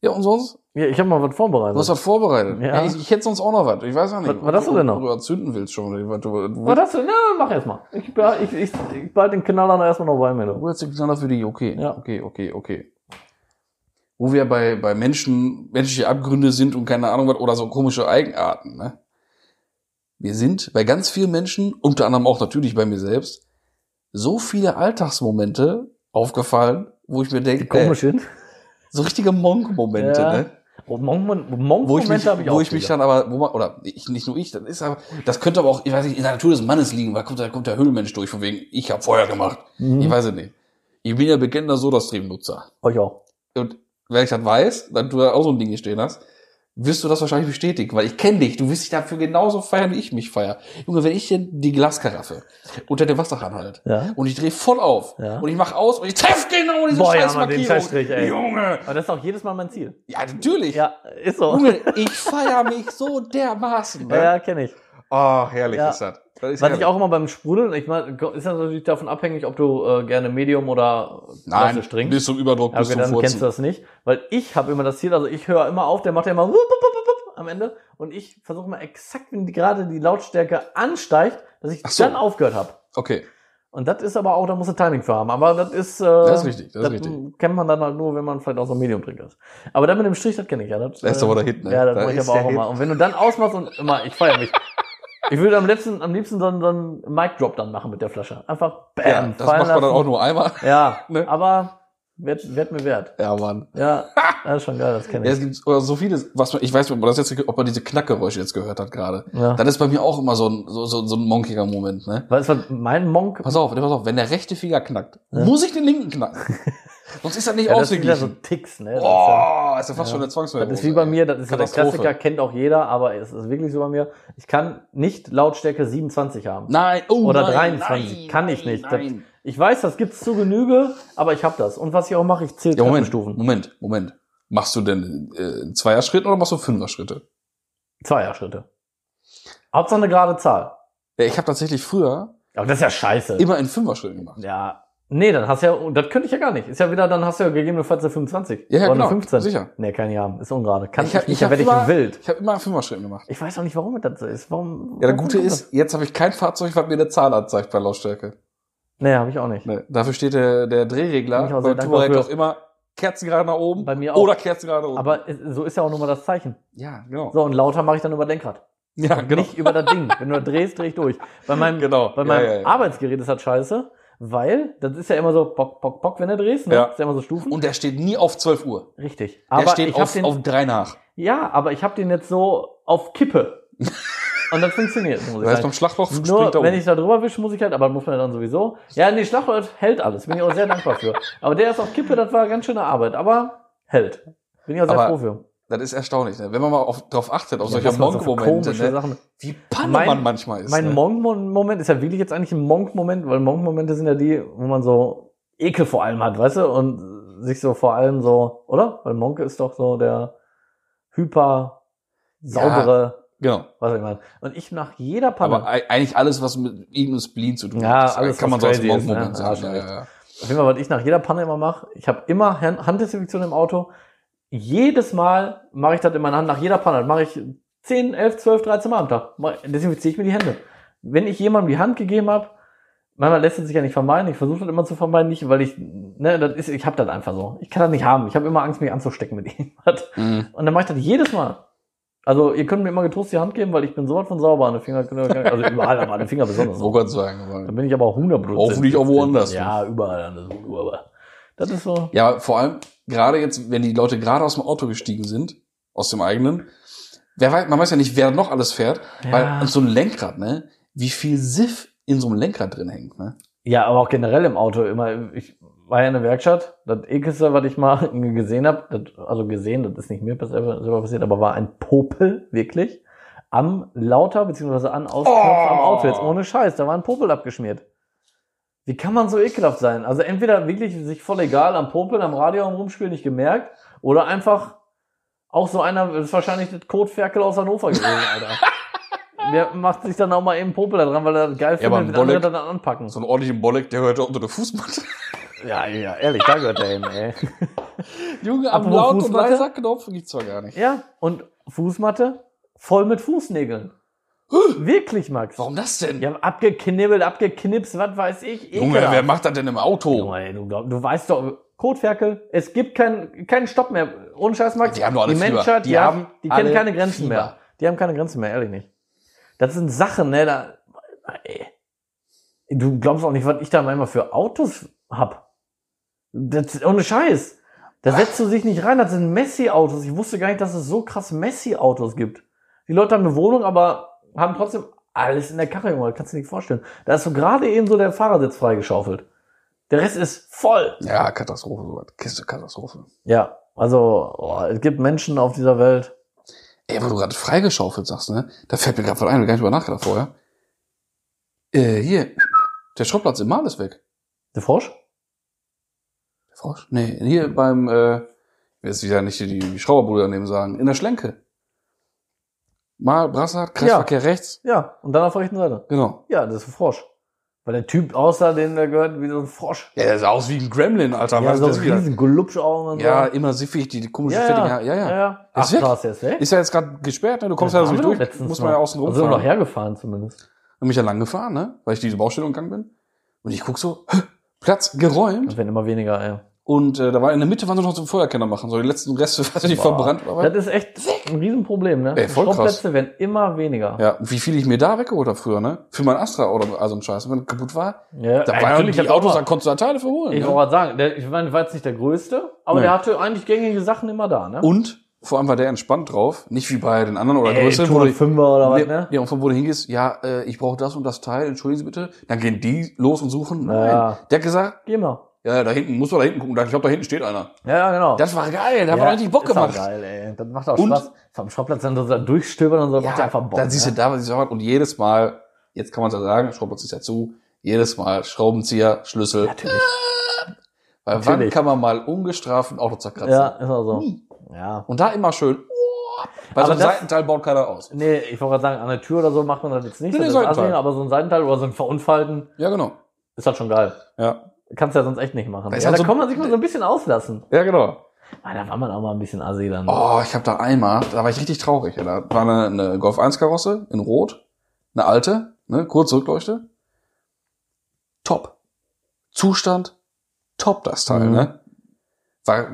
Ja, und sonst? ja ich habe mal was vorbereitet. Du hast was vorbereitet. Ja. Ja. ich, ich hätte sonst auch noch was. Ich weiß auch nicht. Was- was hast du denn noch? Du erzünden willst schon. Was, du, du, was hast du? Na, mach erst mal. Ich, ich, ich, ich behalte den Knaller noch erstmal noch bei mir. du. du hast den Knaller für die. Okay. Ja. Okay, okay, okay. Wo wir bei, bei Menschen, menschliche Abgründe sind und keine Ahnung was, oder so komische Eigenarten, ne? Wir sind bei ganz vielen Menschen, unter anderem auch natürlich bei mir selbst, so viele Alltagsmomente aufgefallen, wo ich mir denke, Die komisch ey, sind. so richtige Monk-Momente, Ja. ne? Oh, Monk- wo ich mich, Monk-Momente ich wo auch ich mich dann aber, wo man, oder ich, nicht nur ich, das ist aber, das könnte aber auch, ich weiß nicht, in der Natur des Mannes liegen, weil kommt, da kommt der Höhlenmensch durch, von wegen, ich habe Feuer gemacht. Mhm. Ich weiß es nicht. Ich bin ja bekennender Soda-Stream-Nutzer. Euch auch. Und wenn ich das weiß, dann du da auch so ein Ding hier stehen hast, wirst du das wahrscheinlich bestätigen, weil ich kenne dich. Du wirst dich dafür genauso feiern, wie ich mich feier. Junge, wenn ich denn die Glaskaraffe unter dem Wasserhahn halt Ja. und ich drehe voll auf Ja. und ich mach aus und ich treffe genau diese Boah, ja, scheiß Mann, den. Scheißstrich, ey. Junge! Aber das ist auch jedes Mal mein Ziel. Ja, natürlich. Ja, ist so. Junge, ich feier mich so dermaßen. Ne? Ja, kenne ich. Oh, herrlich Ja. ist das. das ist Was herrlich. ich auch immer beim Sprudeln, ich meine, ist ja natürlich davon abhängig, ob du äh, gerne Medium oder Nein, trinkst. bis zum Überdruck, Ja, bis okay, zum dann Furzen. kennst du das nicht. Weil ich habe immer das Ziel, also ich höre immer auf, der macht ja immer wupp, wupp, wupp, wupp am Ende. Und ich versuche immer exakt, wenn die, gerade die Lautstärke ansteigt, dass ich so. dann aufgehört habe. Okay. Und das ist aber auch, da muss du Timing für haben. Aber das ist, äh, Das ist richtig, das ist richtig. kennt man dann halt nur, wenn man vielleicht auch so ein Medium-Trinker ist. Aber dann mit dem Strich, das kenne ich ja. Das, Da ist aber Hit, ne? Ja, das Da mache ich aber auch immer. Und wenn du dann ausmachst und immer, ich feiere mich. Ich würde am liebsten, am liebsten so einen, so einen Mic-Drop dann machen mit der Flasche. Einfach bam, Ja, das macht man dann lassen. auch nur einmal. Ja, Ne? aber wird, wird mir wert. Ja, Mann. Ja, das ist schon geil, das kenne Ja, ich. es gibt oder so vieles, was man, ich weiß nicht, ob man das jetzt, ob man diese Knackgeräusche jetzt gehört hat gerade. Ja. Das ist bei mir auch immer so ein, so, so, so ein monkiger Moment, ne? Du, was mein Monk, Pass auf, pass auf, wenn der rechte Finger knackt, Ja. muss ich den linken knacken. Sonst ist das nicht ja, das sind ja so ausgeglichen. Ticks, ne? Das ist ja- fast Ja. schon eine Zwangswerbung. Das ist wie bei mir, das ist ja der. Klassiker, kennt auch jeder, aber es ist wirklich so bei mir. Ich kann nicht Lautstärke 27 haben. Nein, oh, Oder nein, 23, nein, kann ich nein, nicht. Das- Nein. Ich weiß, das gibt's zu Genüge, aber ich habe das. Und was ich auch mache, ich zähle Ja, Moment, Treppenstufen. Moment, Moment. Machst du denn äh, Zweier-Schritt oder machst du Fünfer-Schritte? Zweier-Schritte. Hauptsache eine gerade Zahl. Ja, ich habe tatsächlich früher Aber das ist ja scheiße. immer in Fünfer-Schritten gemacht. Ja. Nee, dann hast du ja, das könnte ich ja gar nicht. Ist ja wieder, dann hast du ja gegebenenfalls eine 25. Ja, ja, oder genau, eine 15. sicher. Nee, kann ich haben. Ist ungerade. Kann ich, Ich hab- nicht, ich da hab werde ich wild. Ich habe immer in Fünfer-Schritten gemacht. Ich weiß auch nicht, warum das so ist. Warum? Ja, der Gute ist, jetzt habe ich kein Fahrzeug, was mir eine Zahl anzeigt bei Lautstärke. Nee, habe ich auch nicht. Nee, dafür steht der, der Drehregler ich dankbar Touareg auch immer Kerzengerade nach oben Bei mir auch. oder Kerzengerade unten. Aber es- so ist ja auch nur mal das Zeichen. ja, genau. So, und lauter mache ich dann über Lenkrad. Ja, genau. Nicht über das Ding. Wenn du drehst, dreh ich durch. Bei meinem, Genau. bei Ja, meinem ja, ja. Arbeitsgerät ist das scheiße, weil das ist ja immer so pock, pock, pock, wenn du drehst. Ne? Ja. Ist ja immer so Stufen. Und der steht nie auf 12 Uhr. Richtig. Der Aber steht ich hab auf, den, auf drei nach. ja, aber ich habe den jetzt so auf Kippe. Und das funktioniert. Muss ich Das heißt, beim springt Nur, wenn ich da drüber wische, muss ich halt, aber muss man dann sowieso. Ja, nee, Schlagloch hält alles. Bin ich auch sehr dankbar für. Aber der ist auf Kippe, das war ganz schöne Arbeit. Aber hält. Bin ich auch sehr Aber froh für. Das ist erstaunlich, ne? wenn man mal auf, drauf achtet, auf Ja, solche so Monk-Momente, komische ne? Wie panne Mein- man manchmal ist. Mein ne? Monk-Moment ist ja wirklich jetzt eigentlich ein Monk-Moment, weil Monk-Momente sind ja die, wo man so Ekel vor allem hat, weißt du? Und sich so vor allem so, oder? Weil Monk ist doch so der hyper saubere, Genau. was ich meine. Und ich nach jeder Panne, Aber ei- eigentlich alles, was mit irgendeinem Spleen zu tun Ja, hat, alles, kann man so als ne? Monk-Moment Ja, sagen. Ja, ja, ja. auf jeden Fall, was ich nach jeder Panne immer mache, ich habe immer Hand- Handdesinfektion im Auto. Jedes Mal mache ich das in meiner Hand, nach jeder Panne. Mache ich 10, 11, 12, 13 Mal am Tag. Desinfiziere ich mir die Hände. Wenn ich jemandem die Hand gegeben habe, manchmal lässt es sich ja nicht vermeiden. Ich versuche das immer zu vermeiden, nicht, weil ich, ne, das ist, ich habe das einfach so. Ich kann das nicht haben. Ich habe immer Angst, mich anzustecken mit irgendwas. Mhm. Und dann mache ich das jedes Mal. Also, ihr könnt mir immer getrost die Hand geben, weil ich bin sowas von sauber an den Finger, also überall, aber an den Finger besonders. So kann sagen. Dann bin ich aber auch 100 Hoffentlich auch woanders. Ja, überall an aber das ist so. ja, vor allem, gerade jetzt, wenn die Leute gerade aus dem Auto gestiegen sind, aus dem eigenen, wer weiß, man weiß ja nicht, wer noch alles fährt, Ja. weil so ein Lenkrad, ne, wie viel Siff in so einem Lenkrad drin hängt, ne? Ja, aber auch generell im Auto immer. Ich war ja in der Werkstatt. Das ekelste, was ich mal gesehen habe, also gesehen, das ist nicht mir selber selber passiert, aber war ein Popel, wirklich, am Lauter, beziehungsweise an Ausknopf Oh. am Auto. Jetzt ohne Scheiß, da war ein Popel abgeschmiert. Wie kann man so ekelhaft sein? Also entweder wirklich sich voll egal am Popeln, am Radio am Rumspielen nicht gemerkt, oder einfach auch so einer, das ist wahrscheinlich das Kotferkel aus Hannover gewesen, Alter. Der macht sich dann auch mal eben Popel da dran, weil er das geil Ja, aber findet, ein wenn andere dann anpacken. So einen ordentlichen Bolleck, der gehört ja unter der Fußmatte. Ja, ja, ehrlich, da gehört der hin, ey. Junge, am Apropos Laut- und Fußmatte? Leiser-Knopf gibt's zwar gar nicht. Ja, und Fußmatte voll mit Fußnägeln. Wirklich, Max. Warum das denn? Ja, abgeknibbelt, abgeknipst, was weiß ich. Junge, ekelhaft. wer macht das denn im Auto? Junge, ey, du, glaub, du weißt doch, Kotferkel. Es gibt keinen keinen Stopp mehr. Ohne Scheiß, Max. Die haben doch alle die. Menschheit, Die die, haben die kennen keine Grenzen Fieber. mehr. Die haben keine Grenzen mehr, ehrlich nicht. Das sind Sachen, ne, da, ey. Du glaubst auch nicht, was ich da manchmal für Autos hab. Das, ohne Scheiß. Da setzt du sich nicht rein, das sind Messi-Autos. Ich wusste gar nicht, dass es so krass Messi-Autos gibt. Die Leute haben eine Wohnung, aber haben trotzdem alles in der Karre, Junge. Kannst du dir nicht vorstellen. Da ist so gerade eben so der Fahrersitz freigeschaufelt. Der Rest ist voll. Ja, Katastrophe, sowas. Kiste Katastrophe. Ja, also oh, es gibt Menschen auf dieser Welt. Ey, wo du gerade freigeschaufelt sagst, ne? Da fällt mir gerade von ein, gar nicht drüber nachgedacht vorher. Äh, hier, der Schrottplatz im Mal ist weg. Der Frosch? Der Frosch? Nee, hier beim, äh, ich will jetzt wieder nicht die, die Schrauberbude daneben sagen, in der Schlenke. Mal Brassard, Kreisverkehr rechts. Ja, und dann auf der rechten Seite. Genau. Ja, das ist ein Frosch. Weil der Typ aussah, den der gehört wie so ein Frosch. Ja, der sah aus wie ein Gremlin, Alter. Ja, so ist das riesen Glubschaugen und Ja, so. immer siffig, die, die komische ja, fettige ja, Haare. Ja, ja. ja, ja. Ist Ach, weg? krass, der ist weg. Ist ja jetzt gerade gesperrt, ne? Du kommst Ja, ja also haben nicht durch. Muss man ja außen Also sind wir noch hergefahren zumindest. Bin mich ja lang gefahren, ne? Weil ich diese Baustelle umgegangen bin. Und ich guck so, Platz geräumt. Das werden immer weniger, ey. Und äh, da war in der Mitte, waren sie noch zum Feuerkenner machen. So die letzten Reste, was die Boah. verbrannt Das waren. ist echt ein Riesenproblem, ne? Ey, voll. Schraubplätze werden immer weniger. Ja, wie viel ich mir da weggeholt habe früher, ne? Für mein Astra oder also ein Scheiß. Wenn kaputt war, Ja, da waren natürlich, die Autos, da konntest du da Teile für holen. Ich Ne? wollte sagen, der, ich meine, war jetzt nicht der größte, aber Nee. der hatte eigentlich gängige Sachen immer da, ne? Und vor allem war der entspannt drauf. Nicht wie bei den anderen oder größeren, wo du, 205er oder was, ne? Ja, und von wo du hingehst, ja, äh, ich brauche das und das Teil, entschuldigen Sie bitte. Dann gehen die los und suchen. Nein. Ja. Der hat gesagt, Geh mal. Ja, da hinten, musst du da hinten gucken. Ich glaube, da hinten steht einer. Ja, genau. Das war geil, da hat ja, man richtig Bock ist auch gemacht. geil, ey. Das macht auch Und- Spaß. Vom Schrottplatz dann so da durchstöbern und so, macht ja einfach Bock. dann siehst du ne? da, was ich sag, und jedes Mal, jetzt kann man es ja sagen, Schraubplatz ist ja zu, jedes Mal Schraubenzieher, Schlüssel. Natürlich. Weil wann natürlich. kann man mal ungestraft ein Auto zerkratzen? Ja, ist auch so. Nie. Ja. Und da immer schön, oh, bei so Aber einem das- Seitenteil baut keiner aus. Nee, ich wollte gerade sagen, an der Tür oder so macht man das jetzt nicht. Nee, das nee, ist Seitenteil. assi, aber so ein Seitenteil oder so ein Verunfalten Ja, genau. ist halt schon geil. Ja. Kannst ja sonst echt nicht machen. Ja, da so- kann man sich mal so ein bisschen auslassen. Ja, genau. Ah, da war man auch mal ein bisschen assi dann. Oh, ich habe da einmal, da war ich richtig traurig. Ja. Da war eine, eine Golf 1 Karosse in Rot, eine alte, ne, kurze Rückleuchte. Top. Zustand, top das Teil, Mhm. ne? War,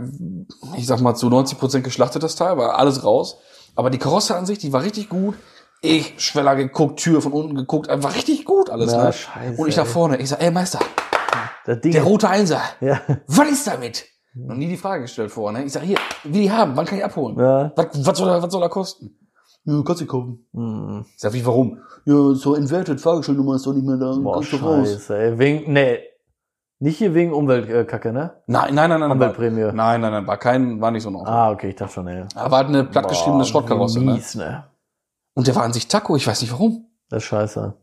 ich sag mal, zu 90 Prozent geschlachtet das Teil, war alles raus. Aber die Karosse an sich, die war richtig gut. Ich, Schweller geguckt, Tür von unten geguckt, einfach richtig gut alles, Ja, ne? scheiße, Und ich da vorne, ich sag, ey Meister. Der rote Einser, ja. was ist damit? Noch nie die Frage gestellt vorher, ne? Ich sag, hier, will die haben, wann kann ich abholen? ja. Was, was, soll er, was soll er kosten? Ja, kannst du kaufen. Hm. Ich sag, wie, warum? Ja, so inverted, Fahrgestellnummer ist doch nicht mehr da. Boah, kannst du raus. scheiße, ey. Wegen, nee. Nicht hier wegen Umweltkacke, ne? Nein, nein, nein, nein. Umweltprämie. nein, nein, nein, war kein, war nicht so ein Auto. Ah, okay, ich dachte schon, ey. Aber hat eine plattgeschriebene Schrottkarosse, ne? mies, ne? Und der war an sich Taco, ich weiß nicht warum. Das ist scheiße.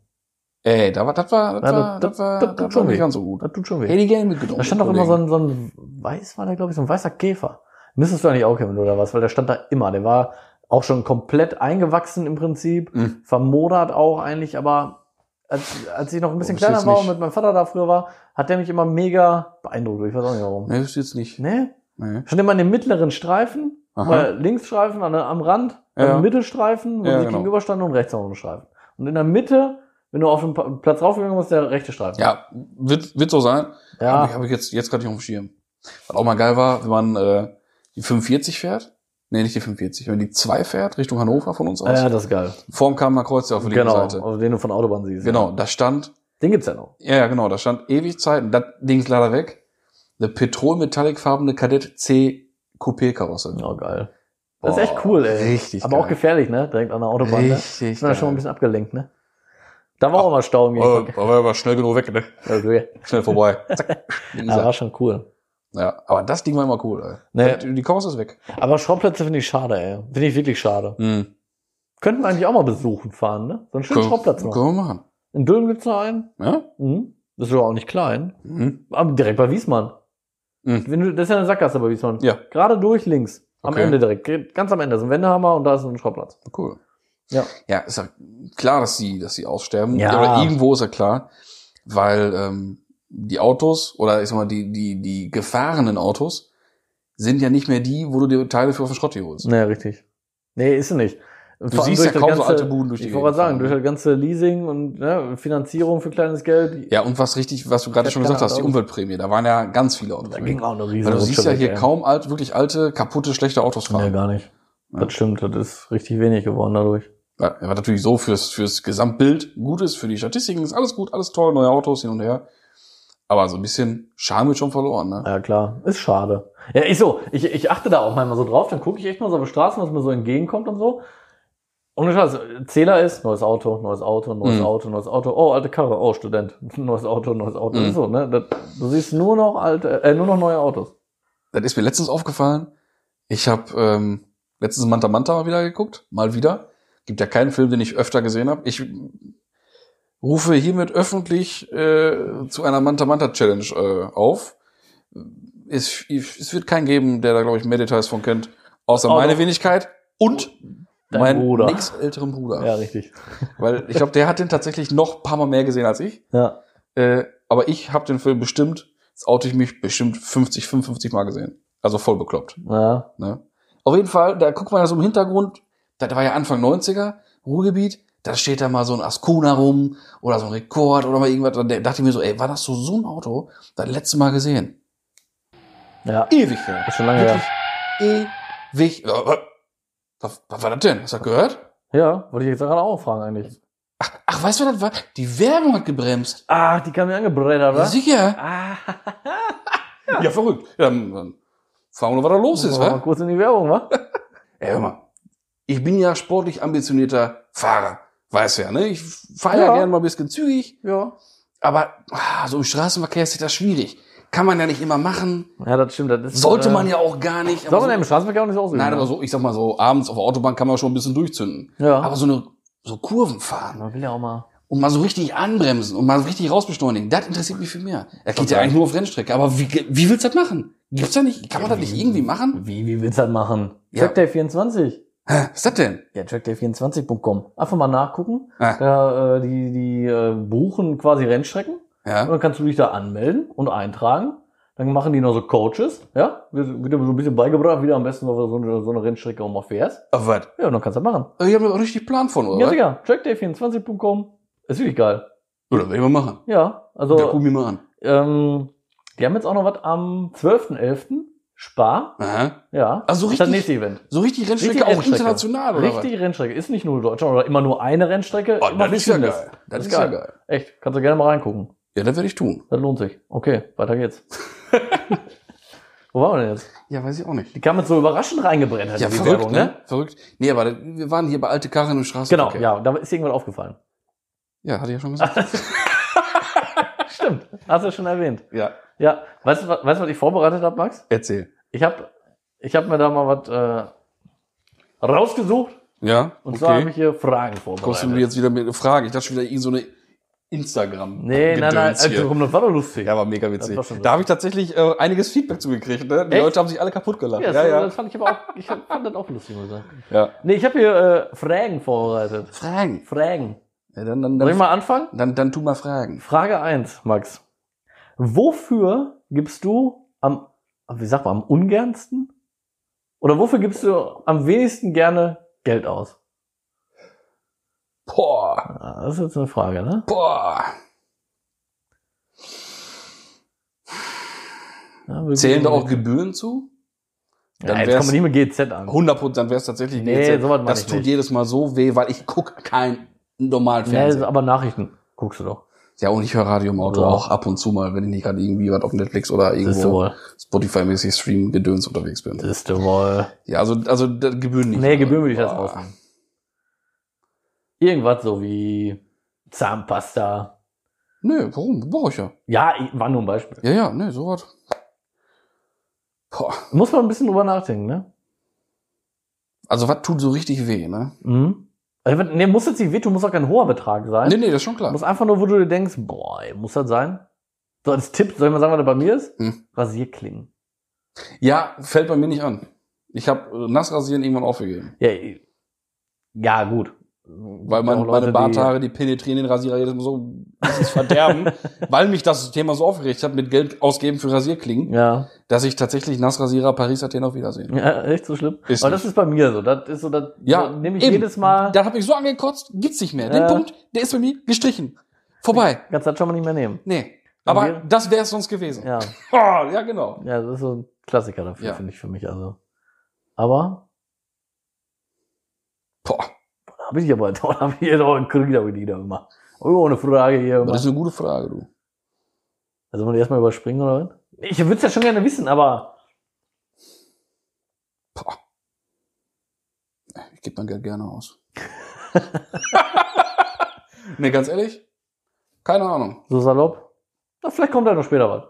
Ey, da war, das war, das Ja, war, das- das war, das das tut war schon nicht weh. ganz so gut. Das tut schon weh. Hätte ich gerne mitgenommen. Da stand doch immer so ein, so ein weiß war der, glaube ich, so ein weißer Käfer. Müsstest du eigentlich auch kennen, oder was? Weil der stand da immer. Der war auch schon komplett eingewachsen im Prinzip. Mhm. Vermodert auch eigentlich, aber als, als ich noch ein bisschen Oh, kleiner war und mit meinem Vater da früher war, hat der mich immer mega beeindruckt. Ich weiß auch nicht warum. Nee, ist jetzt nicht. Ne? Nee. Stand immer in dem mittleren Streifen, Linksstreifen an, am Rand, Ja. Mittelstreifen, wo Ja, sie genau. gegenüberstanden und rechts noch ein Streifen. Und in der Mitte, wenn du auf den Platz raufgegangen bist, der rechte Streifen. Ja, wird, wird so sein. Ja. Habe ich, hab ich jetzt, jetzt gerade nicht auf dem Schirm. Was auch mal geil war, wenn man äh, die 45 fährt. Nee, nicht die 45. Wenn die 2 fährt, Richtung Hannover von uns aus. Ja, das ist geil. Vorm Kamener Kreuz ja auf der linken Genau, Seite. also den du von Autobahn siehst. Genau, da stand, Den gibt's ja noch. ja, ja, genau, da stand ewig Zeit, und das Ding ist leider weg. Eine petrolmetallicfarbene Kadett C Coupé Karosse. Oh, geil. Das ist echt cool, ey. richtig Aber auch geil. gefährlich, ne? Direkt an der Autobahn. Ne? Richtig. Ist man schon ein bisschen abgelenkt, ne? Da war auch mal Stau im Gegenverkehr. aber war schnell genug weg, ne? Okay. Schnell vorbei. Zack. Ja, war schon cool. ja, aber das Ding war immer cool, ey. Nee. Die, die Karosse ist weg. Aber Schrottplätze finde ich schade, ey. Finde ich wirklich schade. Hm. Könnten wir eigentlich auch mal besuchen fahren, ne? So einen schönen Schrottplatz noch. Können wir machen. In Dülmen gibt's noch einen. Ja? Mhm. Das ist doch auch nicht klein. Mhm. Aber direkt bei Wiesmann. Mhm. Wenn du, das ist ja eine Sackgasse bei Wiesmann. Ja. Gerade durch links. Am Okay. Ende direkt. Ganz am Ende. ist ein Wendehammer und da ist ein Schrottplatz. Cool. Ja. Ja, ist ja klar, dass sie, dass sie aussterben. Ja. Oder irgendwo ist ja klar, weil ähm, die Autos oder ich sag mal die die die gefahrenen Autos sind ja nicht mehr die, wo du dir Teile für auf den Schrott holst. Nee, richtig. Nee, ist sie nicht. Und Du siehst ja kaum das so alte Buden durch die Ich wollte sagen, durch ne? das ganze Leasing und ne, Finanzierung für kleines Geld. Ja, und was richtig, was du gerade schon gesagt hast, die. Umweltprämie, da waren ja ganz viele Autos. Da ging auch eine Weil riesen du siehst ja hier ey. kaum alt, wirklich alte, kaputte, schlechte Autos Nee, fahren. gar nicht. Ja. Das stimmt, das ist richtig wenig geworden dadurch. Ja, was natürlich so fürs, fürs Gesamtbild gut ist, für die Statistiken ist alles gut, alles toll, neue Autos hin und her. Aber so ein bisschen Charme wird schon verloren, ne? Ja, klar. Ist schade. Ja, ich so, ich, ich achte da auch manchmal so drauf, dann gucke ich echt mal so auf die Straßen, was mir so entgegenkommt und so. Und ich weiß, Zähler ist, neues Auto, neues Auto, neues Mhm. Auto, neues Auto, oh, alte Karre, oh, Student, neues Auto, neues Auto. Mhm. So, ne? Das, du siehst nur noch alte, äh, nur noch neue Autos. Das ist mir letztens aufgefallen. Ich habe ähm, letztens Manta Manta mal wieder geguckt, mal wieder. Gibt ja keinen Film, den ich öfter gesehen habe. Ich rufe hiermit öffentlich äh, zu einer Manta Manta Challenge äh, auf. Es, es wird keinen geben, der da glaube ich mehr Details von kennt, außer Oh, meine doch. Wenigkeit und Dein mein Bruder. nix älteren Bruder. Ja, richtig. Weil ich glaube, der hat den tatsächlich noch ein paar Mal mehr gesehen als ich. Ja. Äh, aber ich habe den Film bestimmt, das oute ich mich, bestimmt 50, 55 Mal gesehen. Also voll bekloppt. Ja. Ne? Auf jeden Fall, da guckt man ja so im Hintergrund, das war ja Anfang 90er, Ruhrgebiet, da steht da mal so ein Ascona rum oder so ein Rekord oder mal irgendwas. Da dachte ich mir so, ey, war das so, so ein Auto? Das letzte Mal gesehen. Ja. Ewig her. Ist schon lange her. Ewig. Ja, wa- Was, was war das denn? Hast du das gehört? Ja, wollte ich jetzt gerade auch fragen eigentlich. Ach, weißt du, was das war? Die Werbung hat gebremst. Ah, die kam mir angebrettert, Ja, oder? sicher. Ah, Ja, verrückt. Ja, dann, fahren wir, was da los ist, mal wa? kurz in die Werbung, wa? Ey, hör mal. Ich bin ja sportlich ambitionierter Fahrer. Weißt du ja, ne? Ich fahre ja, Ja. gerne mal ein bisschen zügig. Ja. Aber ah, so im Straßenverkehr ist das schwierig. Kann man ja nicht immer machen. Ja, das stimmt. Das ist, Sollte äh, man ja auch gar nicht. Soll Aber man so, im Straßenverkehr auch nicht ausüben? nein, ne? aber so, ich sag mal so, abends auf der Autobahn kann man schon ein bisschen durchzünden. Ja. Aber so eine so Kurven fahren Man will ja auch mal. und mal so richtig anbremsen und mal so richtig rausbeschleunigen, das interessiert mich viel mehr. Das geht ja eigentlich nur auf Rennstrecke. Aber wie, wie willst du das machen? Gibt's da nicht, kann man das nicht irgendwie machen? Wie, wie willst du das machen? Ja. Trackday24. Hä, was ist das denn? Ja, trackday24.com. Einfach mal nachgucken. Ah. Da, äh, die, die äh, buchen quasi Rennstrecken. Und Ja. dann kannst du dich da anmelden und eintragen. Dann machen die noch so Coaches, ja? Wird, wird dir so ein bisschen beigebracht, wie du am besten so eine, so eine Rennstrecke auch mal fährst. Aber was? Ja, und dann kannst du das machen. Ich habe da richtig Plan von, oder? Ja, sicher. Trackday24.com. Ist wirklich geil. Oder will ich mal machen? Ja, also, Ja, guck mir mal an. ähm, die haben jetzt auch noch was am 12.11. Spar. Aha. Ja. Also ist das richtig- nächste Event. So richtig Rennstrecke, Richtig auch Rennstrecke. international, oder Richtig Rennstrecke. Ist nicht nur Deutschland oder immer nur eine Rennstrecke. Oh, das ist ja geil. Das, ist ja geil. Echt. Kannst du gerne mal reingucken. Ja, das werde ich tun. Das lohnt sich. Okay, weiter geht's. Wo waren wir denn jetzt? Ja, weiß ich auch nicht. Die kam jetzt so überraschend reingebrennt, Ja, die verrückt, Werbung, ne? Verrückt. Nee, aber das- wir waren hier bei alte Karren im Genau, Straßenverkehr. ja, da ist irgendwas aufgefallen. Ja, hatte ich ja schon gesagt. Stimmt, hast du schon erwähnt. ja. Ja, weißt du, was- weißt was ich vorbereitet habe, Max? Erzähl. Ich habe ich hab mir da mal was äh, rausgesucht Ja, und zwar habe okay. ich hier Fragen Kommst du mir vorbereitet. jetzt wieder mit einer Frage? Ich dachte schon wieder irgend so eine Instagram. Nee, nein, nein, also, komm, das war doch lustig. Ja, war mega witzig. war Da habe ich tatsächlich äh, einiges Feedback zugekriegt. Ne? Die Echt? Leute haben sich alle kaputt gelacht. Ja, Ja, das, ja. das fand ich aber auch, ich fand das auch lustig, muss ich sagen. ja. Nee, ich habe hier äh, Fragen vorbereitet. Fragen. Fragen. Ja, dann, dann, Soll ich dann, mal anfangen? dann, dann tu mal Fragen. Frage 1, Max. Wofür gibst du am, wie sagt man, am ungernsten? Oder wofür gibst du am wenigsten gerne Geld aus? Boah. Ah, Das ist jetzt eine Frage, ne? Boah. Ja, Zählen da auch Gebühren zu? Ja, Dann jetzt wär's- kommen wir nicht mit GZ an. 100 Prozent, dann wäre es tatsächlich Nee, GZ. Das tut nicht. jedes Mal so weh, weil ich guck kein normalen Nee, Fernsehen. aber Nachrichten guckst du doch. Ja, und ich höre Radio im Auto Ja. auch ab und zu mal, wenn ich nicht gerade irgendwie was auf Netflix oder irgendwo. Spotify-mäßig Stream-Gedöns unterwegs bin. Ist du wohl. Ja, also, also Gebühren nicht. Nee, Gebühren würde ich das rausnehmen. Irgendwas so wie Zahnpasta. Nö, warum? Brauche ich ja. Ja, war nur ein Beispiel. Ja, ja, nö, sowas. Boah. Muss man ein bisschen drüber nachdenken, ne? Also was tut so richtig weh, ne? Mhm. Also, nee, muss jetzt nicht wehtun, muss auch kein hoher Betrag sein. Nee, nee, das ist schon klar. Muss einfach nur, wo du dir denkst, boah, ey, muss das sein? So als Tipp, soll ich mal sagen, was das bei mir ist? Hm. Rasierklingen. Ja, fällt bei mir nicht an. Ich habe Nassrasieren irgendwann aufgegeben. Ja, ich- ja, gut. Weil Auch Leute, meine Barthaare, die penetrieren den Rasierer jedes Mal so ins Verderben, weil mich das Thema so aufgeregt hat mit Geld ausgeben für Rasierklingen, Die, ja. dass ich tatsächlich Nassrasierer Paris Athen auf Wiedersehen. ja, echt so schlimm. Ist Aber das nicht. ist bei mir so. Das ist so, das Ja, nehme ich eben. jedes Mal. Da habe ich so angekotzt, gibt's nicht mehr. Den. Punkt, der ist bei mir gestrichen. Vorbei. Kannst das schon mal nicht mehr nehmen. Nee. Aber mir- das wäre es sonst gewesen. Ja. Oh, ja, genau. Ja, das ist so ein Klassiker dafür, Ja. finde ich für mich. Also. Aber Boah, habe ich aber, da habe ich jetzt auch einen Krieg damit wieder immer. Oh, eine Frage hier aber immer. das ist eine gute Frage, du. Also wollen wir erstmal überspringen oder was? Ich würde es ja schon gerne wissen, aber Boah. Ich gebe mein Geld gerne aus. nee, ganz ehrlich? Keine Ahnung. so salopp. Na, vielleicht kommt da noch später was.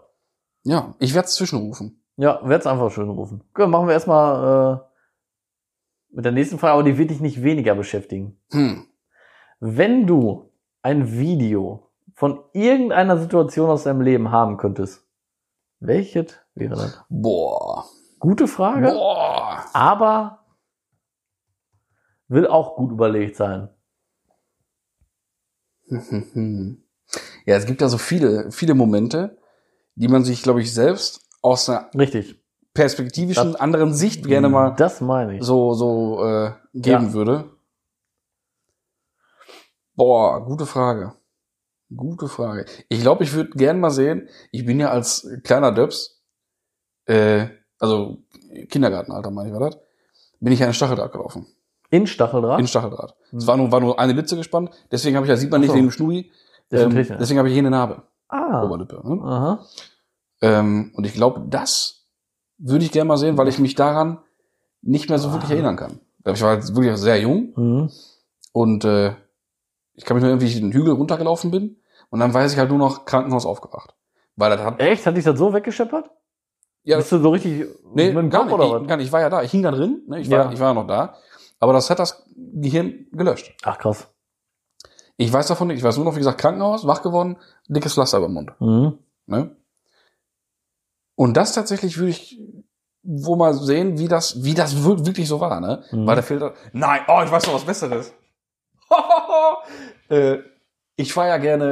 Ja, ich werde es zwischenrufen. Ja, werd's einfach schön rufen. Gut, machen wir erstmal äh, mit der nächsten Frage, aber die wird dich nicht weniger beschäftigen. Hm. Wenn du ein Video von irgendeiner Situation aus deinem Leben haben könntest, welches wäre das? Boah. Gute Frage, Boah. aber will auch gut überlegt sein. Ja, es gibt ja so viele, viele Momente, die man sich, glaube ich, selbst aus einer Richtig. Perspektivischen anderen Sicht gerne mal Das meine ich. so, so äh, geben Ja. würde. Boah, gute Frage. Gute Frage. Ich glaube, ich würde gern mal sehen, ich bin ja als kleiner Döps, äh, also Kindergartenalter meine ich, war das, bin ich ja in Stacheldraht gelaufen. In Stacheldraht? In Stacheldraht. Es war nur, war nur eine Litze gespannt, deswegen habe ich, ja sieht man nicht so. wegen dem Schnurri, Das ist ähm, deswegen habe ich hier eine Narbe, ah. Oberlippe. Ne? Aha. Ähm, und ich glaube, das würde ich gerne mal sehen, weil ich mich daran nicht mehr so wirklich Ah. erinnern kann. Ich war jetzt wirklich sehr jung Mhm. und äh, ich kann mich nur irgendwie den Hügel runtergelaufen bin und dann weiß ich halt nur noch Krankenhaus aufgewacht. Weil das hat Echt? Hat dich das so weggescheppert? ja Bist du so richtig nee, mit dem gar Kopf nicht, oder ich, was? gar nicht. Ich war ja da, ich hing da drin, ne? ich Ja. war ich war ja noch da, aber das hat das Gehirn gelöscht. Ach krass. Ich weiß davon nicht, ich weiß nur noch wie gesagt Krankenhaus, wach geworden, dickes Pflaster über den Mund, Mhm. ne? Und das tatsächlich würde ich wo mal sehen, wie das wie das wir- wirklich so war, ne? Mhm. Weil der Filter. Nein, oh, ich weiß noch was Besseres. äh, ich fahre ja gerne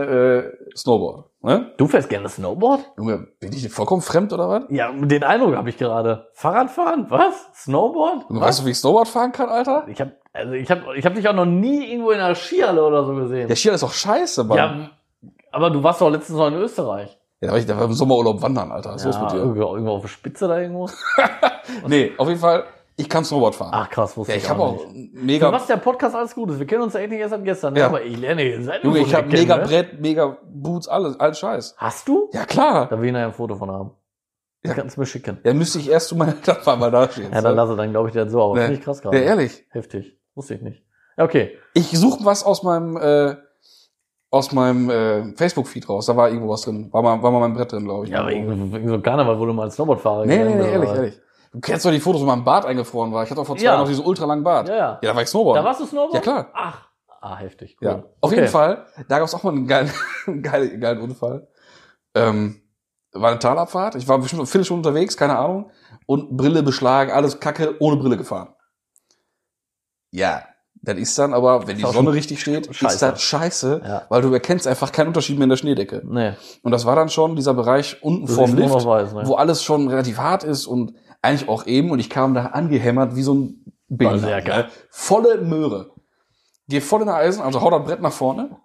äh, Snowboard. Ne? Du fährst gerne Snowboard? Junge, bin ich vollkommen fremd oder was? Ja, den Eindruck habe ich gerade. Fahrradfahren? Was? Snowboard? Was? weißt du, wie ich Snowboard fahren kann, Alter? Ich habe also ich habe ich habe dich auch noch nie irgendwo in einer Skihalle oder so gesehen. Der Skier ist doch scheiße, Mann. Ja, aber du warst doch letztens noch in Österreich. Ja da war ich da war im Sommerurlaub wandern, Alter. Was ist ja, los mit dir? irgendwo, auf der Spitze da irgendwo. Nee, auf jeden Fall, ich kann Snowboard fahren. Ach krass, wusste ja, ich, ich habe auch nicht. mega. Für was der Podcast alles gut ist. Wir kennen uns ja echt nicht erst seit gestern, ne? Ja. aber ich lerne hier seit Junge, ich habe mega ne? Brett, mega Boots, alles, alles Scheiß. Hast du? Ja, klar. Da will ich nachher ein Foto von haben. Ja. Ja. Kannst du mir schicken. Ja, müsste ich erst zu meiner Eltern mal da stehen. Ja, dann lasse dann glaube ich dir so, aber Nee. finde ich krass gerade. Ja, ehrlich. Heftig. Wusste ich nicht. Ja, okay. Ich suche was aus meinem äh, aus meinem äh, Facebook-Feed raus. Da war irgendwo was drin. War mal, war mal mein Brett drin, glaube ich. Ja, aber irgendwie so Karneval, wo du mal als Snowboardfahrer nee, nee, nee, ehrlich, ehrlich. Du kennst doch die Fotos, wo mein Bart eingefroren war. Ich hatte doch vor zwei Ja. Jahren noch diesen ultralangen Bart. Ja, ja. Ja, da war ich Snowboard. Da warst du Snowboard? Ja, klar. Ach. Ah, heftig. Cool. Ja, auf Okay. jeden Fall. Da gab es auch mal einen geilen, einen geilen, geilen Unfall. Ähm, war eine Talabfahrt. Ich war bestimmt eine Viertelstunde unterwegs, keine Ahnung. Und Brille beschlagen, alles Kacke, ohne Brille gefahren. Ja, das ist dann aber, wenn die Sonne richtig steht, ist scheiße. das scheiße, Ja. weil du erkennst einfach keinen Unterschied mehr in der Schneedecke. Nee. Und das war dann schon dieser Bereich unten Das vorm ist Lift, weiß, ne? wo alles schon relativ hart ist und eigentlich auch eben. Und ich kam da angehämmert wie so ein Behindert, Berserker. ne? Volle Möhre. Geh voll in der Eisen, also hau das Brett nach vorne.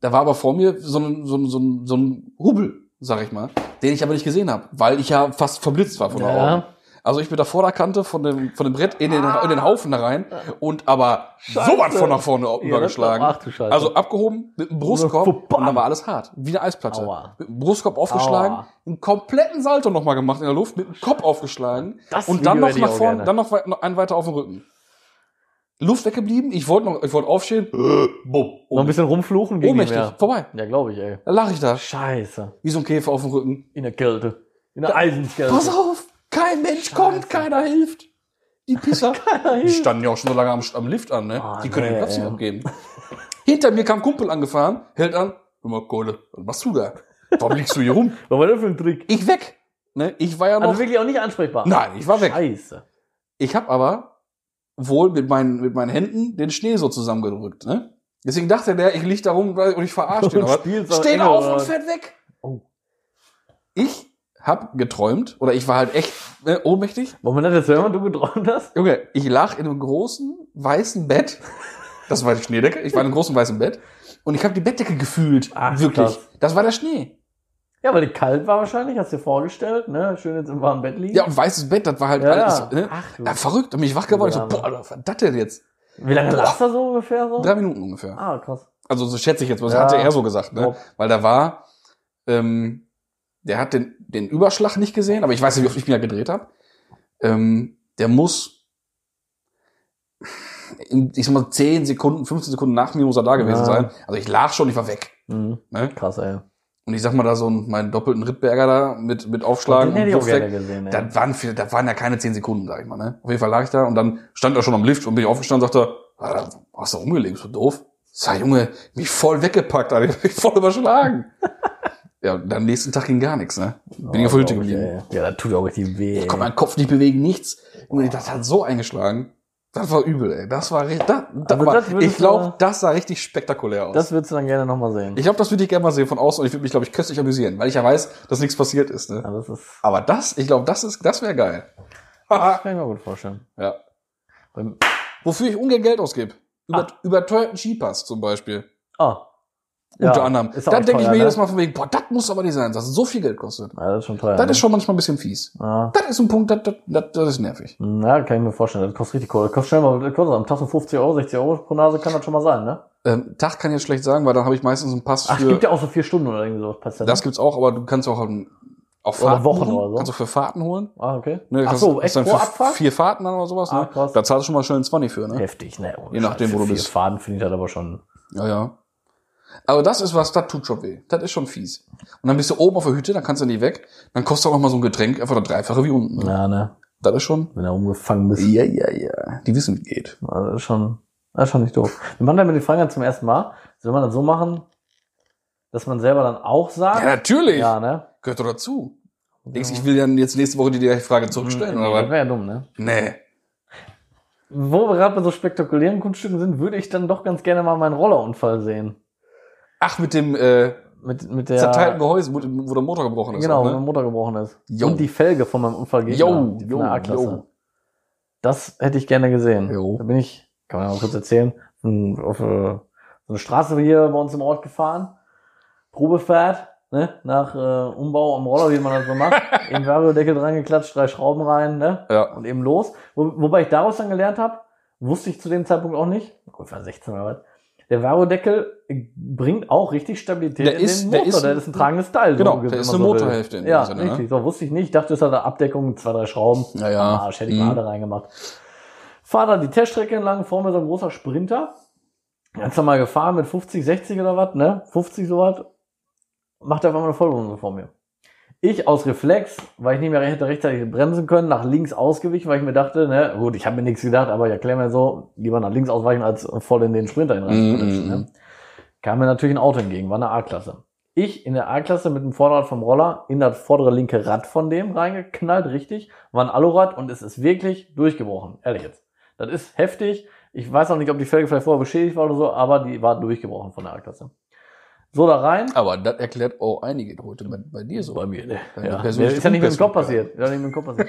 Da war aber vor mir so ein, so ein, so ein, so ein Hubbel, sag ich mal, den ich aber nicht gesehen habe, weil ich ja fast verblitzt war von der Ja. Augen. Also ich bin da vor der Kante von dem, von dem Brett in den, in den Haufen da rein und aber Scheiße. so weit von nach vorne übergeschlagen. Ach du Scheiße. Also abgehoben mit dem Brustkorb und dann war alles hart, wie eine Eisplatte. Aua. Mit dem Brustkorb aufgeschlagen, Aua. einen kompletten Salto nochmal gemacht in der Luft, mit dem Kopf aufgeschlagen Das und dann noch nach vorne, dann noch, noch einen weiter auf den Rücken. Luft weggeblieben, ich wollte noch, ich wollte aufstehen, bumm, noch ein bisschen rumfluchen ging ohnmächtig, mehr. vorbei. Ja, glaube ich, ey. Da lag ich da, Scheiße. wie so ein Käfer auf dem Rücken. In der Kälte. In der Eisenskälte. Pass auf, kein Mensch kommt, keiner hilft. Die Pisser. Die standen ja auch schon so lange am, am Lift an, ne? Ah, die können nee, den Platz nicht abgeben. Hinter mir kam Kumpel angefahren, hält an, hör mal, Kohle, was machst du da? Warum liegst du hier rum? Was war das für ein Trick? Ich weg. Ne? Ich war ja noch. Also wirklich auch nicht ansprechbar. Nein, ich war weg. Scheiße. Ich habe aber wohl mit meinen, mit meinen Händen den Schnee so zusammengedrückt, ne? Deswegen dachte der, ich lieg da rum und ich verarsche den. Und Aber steht auf und fährt weg. Oh. Ich hab geträumt, oder ich war halt echt ne, ohnmächtig. Wir das hören, wenn du geträumt hast? Junge, ich lag in einem großen weißen Bett. Das war die Schneedecke. Ich war in einem großen weißen Bett. Und ich habe die Bettdecke gefühlt. Ach, wirklich. krass. Das war der Schnee. Ja, weil die kalt war wahrscheinlich, hast du dir vorgestellt, ne? Schön jetzt im warmen Bett liegen. Ja, und weißes Bett, das war halt Ja, alles. ja. Ne? Ach, du. ja, verrückt. Und mich wach geworden. Ich so, boah, was war das denn jetzt? Wie lange Boah. lag das so ungefähr so? Drei Minuten ungefähr. Ah, krass. Also so schätze ich jetzt, was Ja. hatte er so gesagt, ne? Top. Weil da war, ähm, der hat den, den Überschlag nicht gesehen, aber ich weiß nicht, wie oft ich mich da gedreht habe. Ähm, der muss, in, ich sag mal, 10 Sekunden, 15 Sekunden nach mir muss er da gewesen Ja. sein. Also ich lag schon, ich war weg. Mhm. Ne? Krass, ey. Und ich sag mal da so einen, meinen doppelten Rittberger da mit, mit Aufschlagen Den hätte ich auch gerne gesehen, ey. Das waren, viel, das waren ja keine 10 Sekunden, sag ich mal. Ne? Auf jeden Fall lag ich da und dann stand er schon am Lift und bin ich aufgestanden und sagte, ah, hast du rumgelegt, bist du doof? Sag, Junge, mich voll weggepackt, Alter, ich hab mich voll überschlagen. ja, und am nächsten Tag ging gar nichts, ne? Bin ich auf der Hütte geblieben. ey. Ja, das tut auch richtig weh. Ich konnte meinen Kopf nicht bewegen, nichts. Junge, das hat so eingeschlagen. Das war übel, ey. Das war richtig, das, das Also das ich glaube, das sah richtig spektakulär aus. Das würdest du dann gerne nochmal sehen. ich glaube, das würde ich gerne mal sehen von außen und ich würde mich, glaube ich, köstlich amüsieren, weil ich ja weiß, dass nichts passiert ist, ne? Ja, das ist, Aber das, ich glaube, das ist, das wäre geil. Haha. kann ich mir gut vorstellen. ja. Wofür ich ungern Geld ausgebe. Über, Ah. überteuerten Skipass zum Beispiel. ah. Unter Ja, anderem. Dann denke ich mir ne? jedes Mal von wegen, boah, das muss aber nicht sein, dass es so viel Geld kostet. Ja, das ist schon teuer. Das ne? ist schon manchmal ein bisschen fies. Ja. Das ist ein Punkt, das, das, das, das ist nervig. Na, kann ich mir vorstellen. Das kostet richtig Kohle. Das kostet schnell mal, das kostet am Tag so 50 Euro, 60 Euro pro Nase kann das schon mal sein, ne? Ähm, Tag kann ich jetzt schlecht sagen, weil dann habe ich meistens einen Pass Ach, es für. gibt ja auch so vier Stunden oder irgendwie sowas. Passt ja, ne? das gibt's auch, aber du kannst auch auf auf Oder Fahrten Wochen oder so. Kannst du für Fahrten holen. Ah, okay. Ne, Ach so, echt dann pro Abfahrt? Vier Fahrten dann oder sowas, Ah, ne? krass. Da zahlst du schon mal einen 20 für, ne? Heftig, ne? Ohne Je nachdem, wo du Für bist. Vier Faden finde ich das aber schon. Ja, ja. Aber das ist was, das tut schon weh. Das ist schon fies. Und dann bist du oben auf der Hütte, dann kannst du nicht weg. Dann kostet auch noch mal so ein Getränk einfach das Dreifache wie unten. Ne? Ja, ne? Das ist schon. Wenn er umgefangen bist. Ja, ja, ja. Die wissen, wie geht. Das ist schon, das ist schon nicht doof. Wir machen dann mit den Fragen dann zum ersten Mal. Soll man das so machen, dass man selber dann auch sagt? Ja, natürlich. Ja, ne? Gehört doch dazu. Denkst du, ich will dann jetzt nächste Woche die Frage zurückstellen, Nee, oder das was? wäre ja dumm, ne? Nee. Wo wir gerade bei so spektakulären Kunststücken sind, würde ich dann doch ganz gerne mal meinen Rollerunfall sehen. Ach, mit dem äh, Mit, mit der, zerteilten Gehäuse, wo, wo der Motor gebrochen ist. genau, auch, wo mein ne? Motor gebrochen ist. Jo. Und die Felge von meinem Unfallgegner. Jo, jo, der jo. Das hätte ich gerne gesehen. Jo. Da bin ich, kann man ja mal kurz erzählen, auf äh, so eine Straße hier bei uns im Ort gefahren. Probefahrt, ne? Nach äh, Umbau am Roller, wie man das so macht. Eben Variodeckel dran geklatscht, drei Schrauben rein, ne? Ja. Und eben los. Wo, wobei ich daraus dann gelernt habe, wusste ich zu dem Zeitpunkt auch nicht. Gut, war 16 oder was. Der Variodeckel bringt auch richtig Stabilität Der in ist- den der Motor. ist- Der ist ein tragendes Teil. Genau, so, der ist eine so. Motorhälfte in Ja, Sinne, ne? richtig. So wusste ich nicht. Ich dachte, es hat eine Abdeckung, zwei, drei Schrauben. Ja, ja. Am Arsch, hätte ich Mhm. mal alle reingemacht. Fahr da die Teststrecke entlang, vor mir so ein großer Sprinter. Ganz normal gefahren mit 50, 60 oder was, ne? 50 sowas. Macht auf einmal eine Vollbremse vor mir. Ich aus Reflex, weil ich nicht mehr hätte rechtzeitig bremsen können, nach links ausgewichen, weil ich mir dachte, ne, gut, ich habe mir nichts gedacht, aber ich erkläre mir so, lieber nach links ausweichen, als voll in den Sprinter hineinzurutschen. Mhm. Ne? Kam mir natürlich ein Auto entgegen, war eine A-Klasse. Ich in der A-Klasse mit dem Vorderrad vom Roller in das vordere linke Rad von dem reingeknallt, richtig, war ein Alurad und es ist wirklich durchgebrochen. Ehrlich jetzt. Das ist heftig. Ich weiß auch nicht, ob die Felge vielleicht vorher beschädigt war oder so, aber die war durchgebrochen von der A-Klasse. So da rein. Aber das erklärt auch einige heute bei, bei dir so. Bei mir, ne? Ja. ist ja nicht mit dem Kopf passiert. Ja, nicht mit dem Kopf passiert.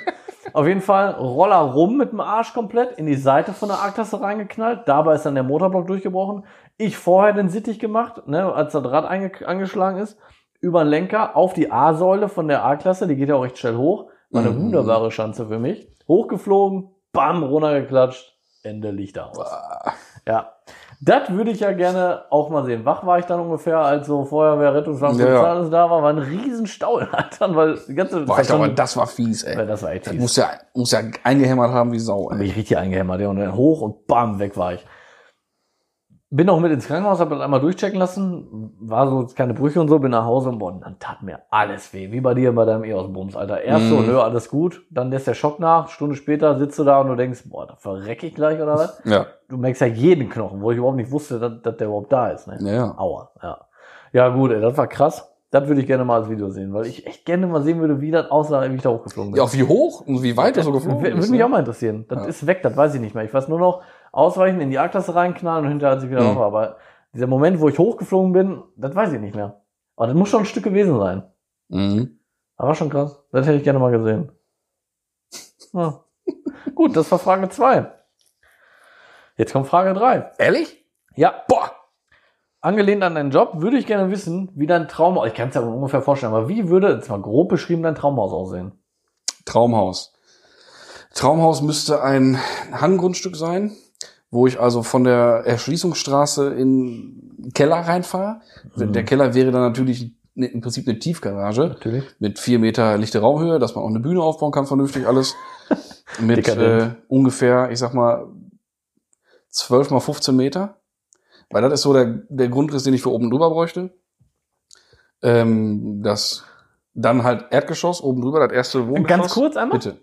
Auf jeden Fall Roller rum mit dem Arsch komplett in die Seite von der A-Klasse reingeknallt. Dabei ist dann der Motorblock durchgebrochen. Ich vorher den Sittich gemacht, ne, als das Rad angeschlagen ist, über den Lenker auf die A-Säule von der A-Klasse. Die geht ja auch recht schnell hoch. War eine Mhm. wunderbare Chance für mich. Hochgeflogen, bam, runtergeklatscht. Ende Lichter aus. Ah, Ja. Das würde ich ja gerne auch mal sehen. Wach war ich dann ungefähr, als so Feuerwehr, Rettungswagen, Ja, ja. alles da war, war ein riesen Stau in Altern, weil die ganze Boah, das ich glaube, schon- das war fies, ey. das war echt Das fies. muss ja, muss ja eingehämmert haben wie Sau, Bin ey. ich richtig eingehämmert, ja, und dann hoch und bam, weg war ich. Bin auch mit ins Krankenhaus, habe das einmal durchchecken lassen, war so keine Brüche und so, bin nach Hause und boah, dann tat mir alles weh, wie bei dir bei deinem EOS-Bums, Alter. Erst so, Mhm. nö, alles gut, dann lässt der Schock nach, Stunde später sitzt du da und du denkst, boah, da verreck ich gleich oder was? Ja. Du merkst ja jeden Knochen, wo ich überhaupt nicht wusste, dass, dass der überhaupt da ist, ne? Ja, ja. Aua, ja. Ja, gut, ey, das war krass. Das würde ich gerne mal als Video sehen, weil ich echt gerne mal sehen würde, wie das aussah, wie ich da hochgeflogen bin. Ja, auch wie hoch und wie weit du so geflogen Würde bist. mich ne? auch mal interessieren. Das Ja. ist weg, das weiß ich nicht mehr. Ich weiß nur noch, ausweichen, in die A-Klasse reinknallen und hinterher hat sich wieder Mhm. rauf. Aber dieser Moment, wo ich hochgeflogen bin, das weiß ich nicht mehr. Aber das muss schon ein Stück gewesen sein. Mhm. Aber schon krass. Das hätte ich gerne mal gesehen. Ja. Gut, das war Frage zwei. Jetzt kommt Frage drei. Ehrlich? Ja, Boah! angelehnt an deinen Job, würde ich gerne wissen, wie dein Traumhaus, ich kann es ja ungefähr vorstellen, aber wie würde, jetzt mal grob beschrieben, dein Traumhaus aussehen? Traumhaus. Traumhaus müsste ein Hanggrundstück sein, wo ich also von der Erschließungsstraße in den Keller reinfahhre. Mhm. Der Keller wäre dann natürlich ne- im Prinzip eine Tiefgarage Natürlich. mit vier Meter lichte Raumhöhe, dass man auch eine Bühne aufbauen kann, vernünftig alles. Mit äh, ungefähr, ich sag mal, 12 mal 15 Meter. Weil das ist so der, der Grundriss, den ich für oben drüber bräuchte. Ähm, das dann halt Erdgeschoss oben drüber, das erste Wohngeschoss. Ganz kurz einmal? Bitte.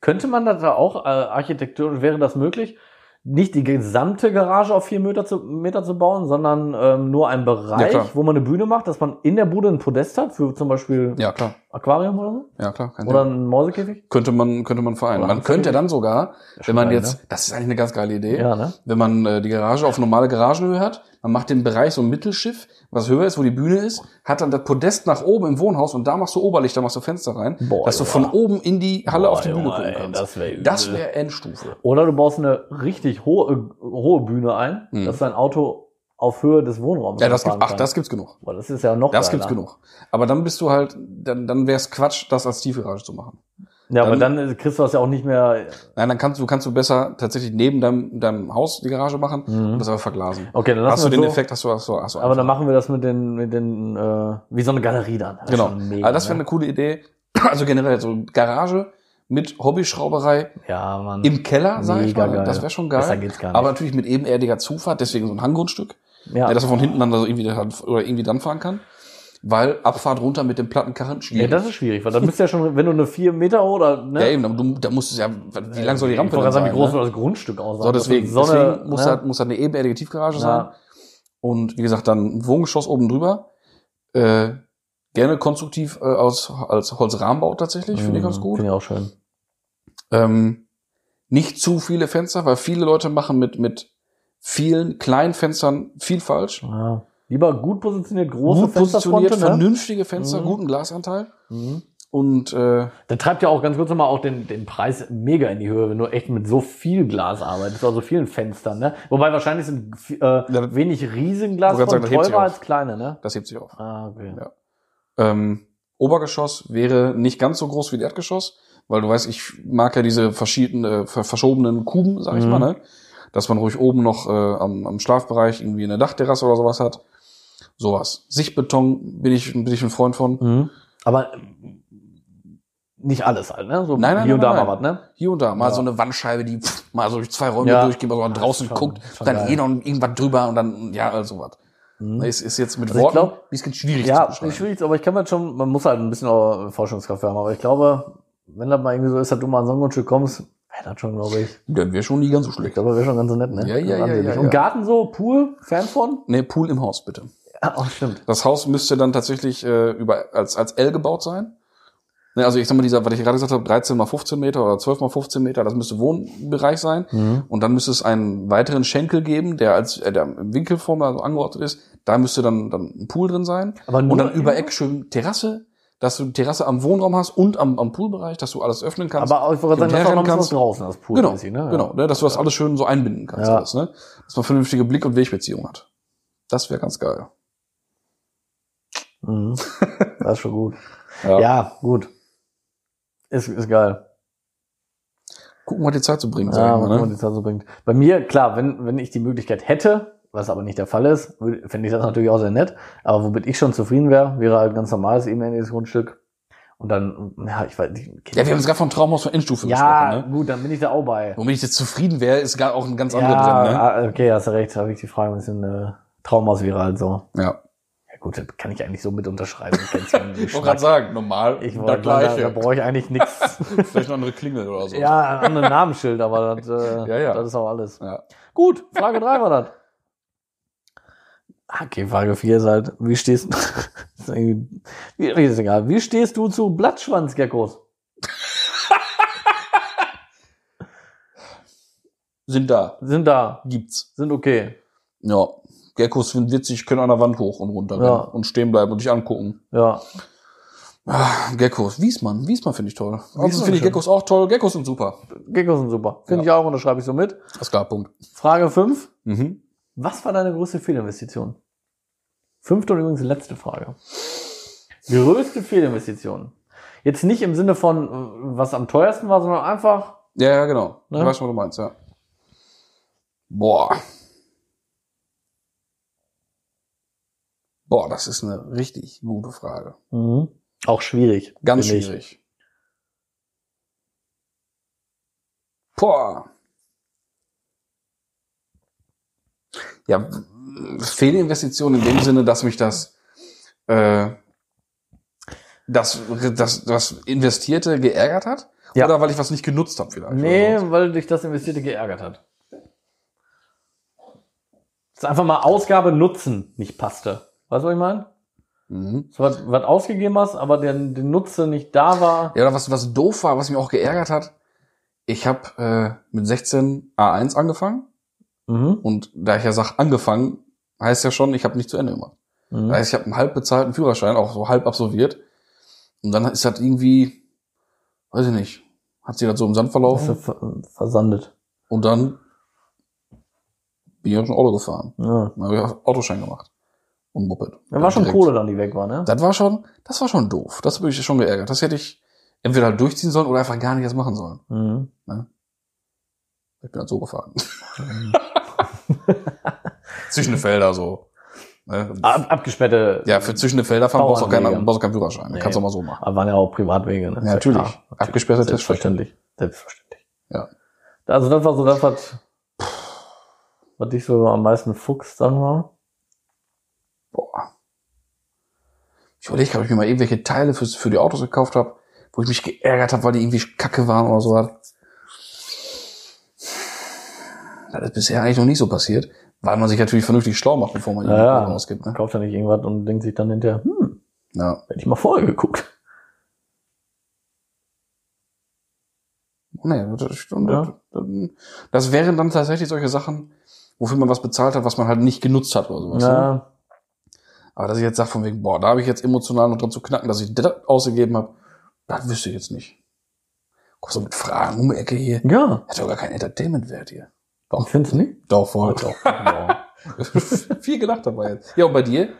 Könnte man da da auch, äh, architektonisch wäre das möglich, nicht die gesamte Garage auf vier Meter zu, Meter zu bauen, sondern ähm, nur einen Ja, Bereich, klar. wo man eine Bühne macht, dass man in der Bude ein Podest hat, für zum Beispiel Ja, klar. Aquarium oder so? Ja, klar. Kein Oder ein Mäusekäfig? könnte man, könnte man vereinen. Man könnte dann sogar, wenn man jetzt, das ist eigentlich eine ganz geile Idee, Ja, ne? wenn man äh, die Garage auf normale Garagenhöhe hat, man macht den Bereich so ein Mittelschiff, was höher ist, wo die Bühne ist, hat dann das Podest nach oben im Wohnhaus und da machst du Oberlicht, da machst du Fenster rein, Boah, dass du Junge. von oben in die Halle Boah, auf die Bühne Junge, gucken kannst. das wär Das wäre Endstufe. Oder du baust eine richtig hohe, hohe Bühne ein, Mhm. dass dein Auto auf Höhe des Wohnraums Ja, das gibt, ach, das gibt's genug. Boah, das ist ja noch Das geiler. gibt's genug. Aber dann bist du halt, dann, dann wär's Quatsch, das als Tiefgarage zu machen. Ja, aber Dann- dann kriegst du das ja auch nicht mehr. Nein, dann kannst du, kannst du besser tatsächlich neben deinem, deinem Haus die Garage machen Mhm. und das aber verglasen. Okay, dann Hast du den so. Effekt, hast du, hast du, hast du Aber dann machen wir das mit den, mit den, äh, wie so eine Galerie dann. Das Genau. Mega, also das wäre ne? eine coole Idee. Also generell so Garage mit Hobbyschrauberei Ja, Mann. im Keller, sag ich Mega mal. geil. Das wäre schon Besser geil. geht's gar nicht. Aber natürlich mit ebenerdiger Zufahrt, deswegen so ein Hanggrundstück. Ja. Ja, dass man von hinten dann so irgendwie oder irgendwie dran fahren kann. Weil Abfahrt runter mit dem Plattenkarren ja, schwierig. das ist schwierig, weil dann bist du ja schon, wenn du eine vier Meter oder, ne? ja, eben, du, da musst du ja, wie lang soll die Rampe ich gerade sagen, sein? wie groß ne? soll das Grundstück aussehen? So, deswegen, so eine, deswegen muss, ne? halt, muss halt eine ebenerdige Tiefgarage Ja. sein. Und wie gesagt, dann ein Wohngeschoss oben drüber. Äh, gerne konstruktiv äh, aus, als Holzrahmenbau tatsächlich, finde ich ganz gut. Mhm, Finde ich auch schön. Ähm, nicht zu viele Fenster, weil viele Leute machen mit, mit vielen kleinen Fenstern viel falsch. Ja. Lieber gut positioniert, große Gut positioniert, ne? vernünftige Fenster, Mhm. guten Glasanteil. Mhm. Und äh, Der treibt ja auch ganz kurz nochmal auch den, den Preis mega in die Höhe, wenn du echt mit so viel Glas arbeitest, also vielen Fenstern, ne? Wobei wahrscheinlich sind äh, Ja, wenig Riesenglas von sagen, teurer als kleine, ne? das hebt sich auf. Ah, okay. Ja. Ähm, Obergeschoss wäre nicht ganz so groß wie Erdgeschoss, weil du weißt, ich mag ja diese verschiedenen, äh, ver- verschobenen Kuben, sag ich Mhm. mal, ne? Dass man ruhig oben noch äh, am, am Schlafbereich irgendwie eine Dachterrasse oder sowas hat. Sowas. Sichtbeton bin ich, bin ich ein Freund von. Mhm. Aber nicht alles halt, ne? So Nein, nein, hier und nein, da nein. mal was, ne? Hier und da. Mal Ja. so eine Wandscheibe, die pff, mal so durch zwei Räume Ja. durchgeht, mal so draußen schon- guckt, dann geil. eh noch irgendwas drüber und dann, ja, also was. Mhm. Ist, ist jetzt mit Also Worten glaub- ein bisschen schwierig zu Ja, beschreiben. ist schwierig, aber ich kann mir schon, man muss halt ein bisschen auch Forschungskraft haben, aber ich glaube, wenn das mal irgendwie so ist, dass du mal an so ein Grundstück kommst, wäre das schon, glaube ich. Dann wäre schon nie ganz so Ich schlecht. glaube, wäre schon ganz so nett, ne? Ja, ja, ja, ja, ja. Und Garten so, Pool, Fan von? Nee, Pool im Haus, bitte. Ja, oh, stimmt. Das Haus müsste dann tatsächlich äh, über, als, als L gebaut sein. Ne, also ich sag mal, dieser, was ich gerade gesagt habe, 13 mal 15 Meter oder 12 mal 15 Meter, das müsste Wohnbereich sein. Mhm. Und dann müsste es einen weiteren Schenkel geben, der als äh, der im Winkelform also angeordnet ist. Da müsste dann, dann ein Pool drin sein. Aber nur Und dann über Eck schön Terrasse, dass du Terrasse am Wohnraum hast und am, am Poolbereich, dass du alles öffnen kannst. Aber ich wollte sagen, Hin das und ist auch bisschen kannst. draußen, das Pool. genau, mäßig, ne? genau, ne, dass du das alles schön so einbinden kannst, Ja. alles, ne? Dass man vernünftige Blick- und Wegbeziehung hat. Das wäre ganz geil. Mhm. Das ist schon gut. Ja, gut. Ist, ist geil. Gucken, was die Zeit so bringt, Ja, mal mal, was ne? die Zeit so bringt. Bei mir, klar, wenn, wenn ich die Möglichkeit hätte, was aber nicht der Fall ist, fände ich das natürlich auch sehr nett. Aber womit ich schon zufrieden wäre, wäre halt ganz normales ebenerdiges Grundstück. Und dann, ja, ich weiß nicht. Ja, wir haben jetzt gerade von Traumhaus von Endstufe ja, gesprochen, ne? gut, dann bin ich da auch bei. Womit ich jetzt zufrieden wäre, ist gar auch ein ganz anderer ja, drin, ne? ah, okay, hast du recht, habe ich die Frage ein bisschen äh, Traumhaus wäre halt so. Ja. Ja gut, das kann ich eigentlich so mit unterschreiben. Ich wollte gerade sagen, normal, Ich wollte da, da brauche ich eigentlich nichts. Vielleicht noch andere Klingel oder so. ja, ein anderes Namensschild, aber das, äh, Ja, ja. das ist auch alles. Ja. Gut, Frage drei war das. Okay, Frage 4 ist halt, wie stehst du, ist irgendwie- wie, ist egal, wie stehst du zu Blattschwanzgeckos? Sind da. Sind da, Gibt's. sind okay. Ja. Geckos sind witzig, können an der Wand hoch und runter Ja. und stehen bleiben und dich angucken. Ja, Ah, Geckos. Wiesmann. Wiesmann finde ich toll. Wiesmann finde ich. Geckos auch toll. Geckos sind super. Geckos sind super. Finde Ja. ich auch, unterschreibe ich so mit. Das klar, Punkt. Frage 5. Mhm. Was war deine größte Fehlinvestition? Fünfte und übrigens letzte Frage. Größte Fehlinvestition. Jetzt nicht im Sinne von, was am teuersten war, sondern einfach, Ja, ja, genau. Ne? Ich weiß, was du meinst, ja. Boah. Boah, das ist eine richtig gute Frage. auch schwierig. Ganz finde ich. schwierig. Boah. Ja, Fehlinvestition in dem Sinne, dass mich das, äh, das, das, das Investierte geärgert hat? Ja. Oder weil ich was nicht genutzt habe vielleicht? Nee, weil dich das Investierte geärgert hat. Das ist einfach mal Ausgabe Nutzen nicht passte. Weißt du, was ich meine? Mhm. So was, was ausgegeben hast, aber der, der Nutzen nicht da war. Ja, oder was, was doof war, was mich auch geärgert hat. Ich habe äh, mit 16 A1 angefangen Mhm. und da ich ja sag angefangen, heißt ja schon, ich habe nicht zu Ende gemacht. Mhm. Das heißt, ich habe einen halb bezahlten Führerschein, auch so halb absolviert. Und dann ist das irgendwie, weiß ich nicht, hat sie das so im Sand verlaufen. ver versandet. Und dann bin ich auch schon Auto gefahren. Ja. Dann habe ich auch Autoschein gemacht. Und Moped. Da war schon Direkt. Kohle dann, die weg war, ne? Das war schon, das war schon doof. Das habe ich schon geärgert. Das hätte ich entweder halt durchziehen sollen oder einfach gar nicht erst machen sollen. Mhm. Ich bin halt so gefahren. zwischen den Felder so. Ne? Ab, abgesperrte. Ja, für zwischen den Felder fahren brauchst du auch keinen, brauchst du keinen Führerschein. Nee. Kannst du auch mal so machen. Aber waren ja auch Privatwege, ne? Ja, natürlich. klar. Abgesperrte Selbstverständlich. Selbstverständlich. Ja. Also das war so das, was, was dich so am meisten fuchst, sagen wir mal. Boah. Ich überlege, ob ich mir mal irgendwelche Teile für, für die Autos gekauft habe, wo ich mich geärgert habe, weil die irgendwie kacke waren oder so. Das ist bisher eigentlich noch nicht so passiert, weil man sich natürlich vernünftig schlau macht, bevor man die Ja, ausgibt. Ne? kauft ja nicht irgendwas und denkt sich dann hinterher, hm, Ja. hätte ich mal vorher geguckt. Nee, das, stimmt. Ja. Das, wären dann tatsächlich solche Sachen, wofür man was bezahlt hat, was man halt nicht genutzt hat oder sowas. Ne? Ja, Aber dass ich jetzt sage von wegen, boah, da habe ich jetzt emotional noch dran zu knacken, dass ich das ausgegeben habe, das wüsste ich jetzt nicht. Kommst du mit Fragen um die Ecke hier? ja. Hat doch gar keinen Entertainment-Wert hier. Doch. Findest du nicht? Doch, voll. Doch. Ja. Viel gelacht dabei jetzt. Ja, und bei dir?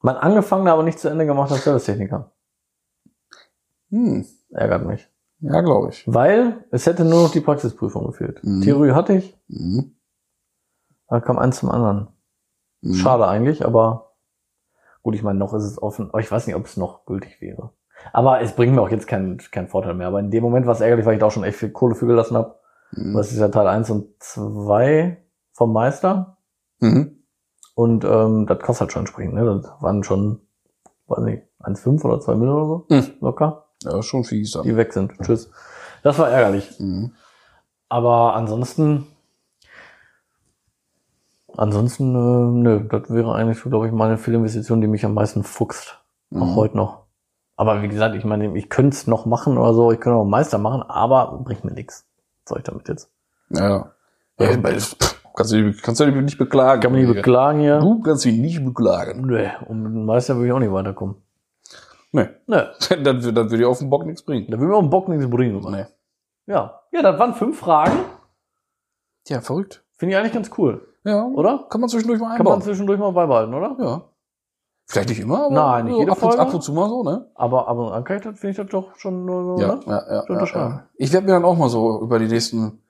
Man angefangen, aber nicht zu Ende gemacht als Servicetechniker. Hm. Ärgert mich. Ja, glaube ich. Weil es hätte nur noch die Praxisprüfung gefehlt. Mhm. Theorie hatte ich, Mhm. da kam eins zum anderen. Mhm. Schade eigentlich, aber gut, ich meine, noch ist es offen. Aber ich weiß nicht, ob es noch gültig wäre. Aber es bringt mir auch jetzt keinen keinen Vorteil mehr. Aber in dem Moment war es ärgerlich, weil ich da auch schon echt viel Kohle für gelassen habe. Mhm. Das ist ja Teil 1 und 2 vom Meister. Mhm. Und ähm, das kostet halt schon entsprechend. Ne? Das waren schon, weiß nicht, 1,5 oder 2 Millionen oder so. Mhm. Locker. Ja, schon fies dann. Die weg sind. Tschüss. Das war ärgerlich. Mhm. Aber ansonsten, ansonsten, äh, nö, das wäre eigentlich, glaube ich, meine Fehlinvestition, die mich am meisten fuchst. Auch Mhm. heute noch. Aber wie gesagt, ich meine, ich könnte es noch machen oder so, ich könnte auch einen Meister machen, aber bringt mir nichts. Was soll ich damit jetzt? Ja. ja. ja pff, kannst, du, dich- kannst du dich nicht beklagen. Kann man nicht beklagen hier. Du kannst dich nicht beklagen. Nö, und mit dem Meister würde ich auch nicht weiterkommen. Nee. Nö, dann, dann würde dir auf den Bock nichts bringen. da würde mir auch ein Bock nichts bringen. Nee. Ja. Ja, das waren fünf Fragen. Ja, verrückt. Finde ich eigentlich ganz cool, Ja. oder? Kann man zwischendurch mal Kann man einbauen. zwischendurch mal beibehalten, oder? ja. Vielleicht nicht immer, aber Nein, nicht so jede ab, und, Folge. ab und zu mal so, ne? Aber aber an kann ich das, finde ich das doch schon nur so, Ja, ne? ja, ja, ja, ja. Ich werde mir dann auch mal so über die nächsten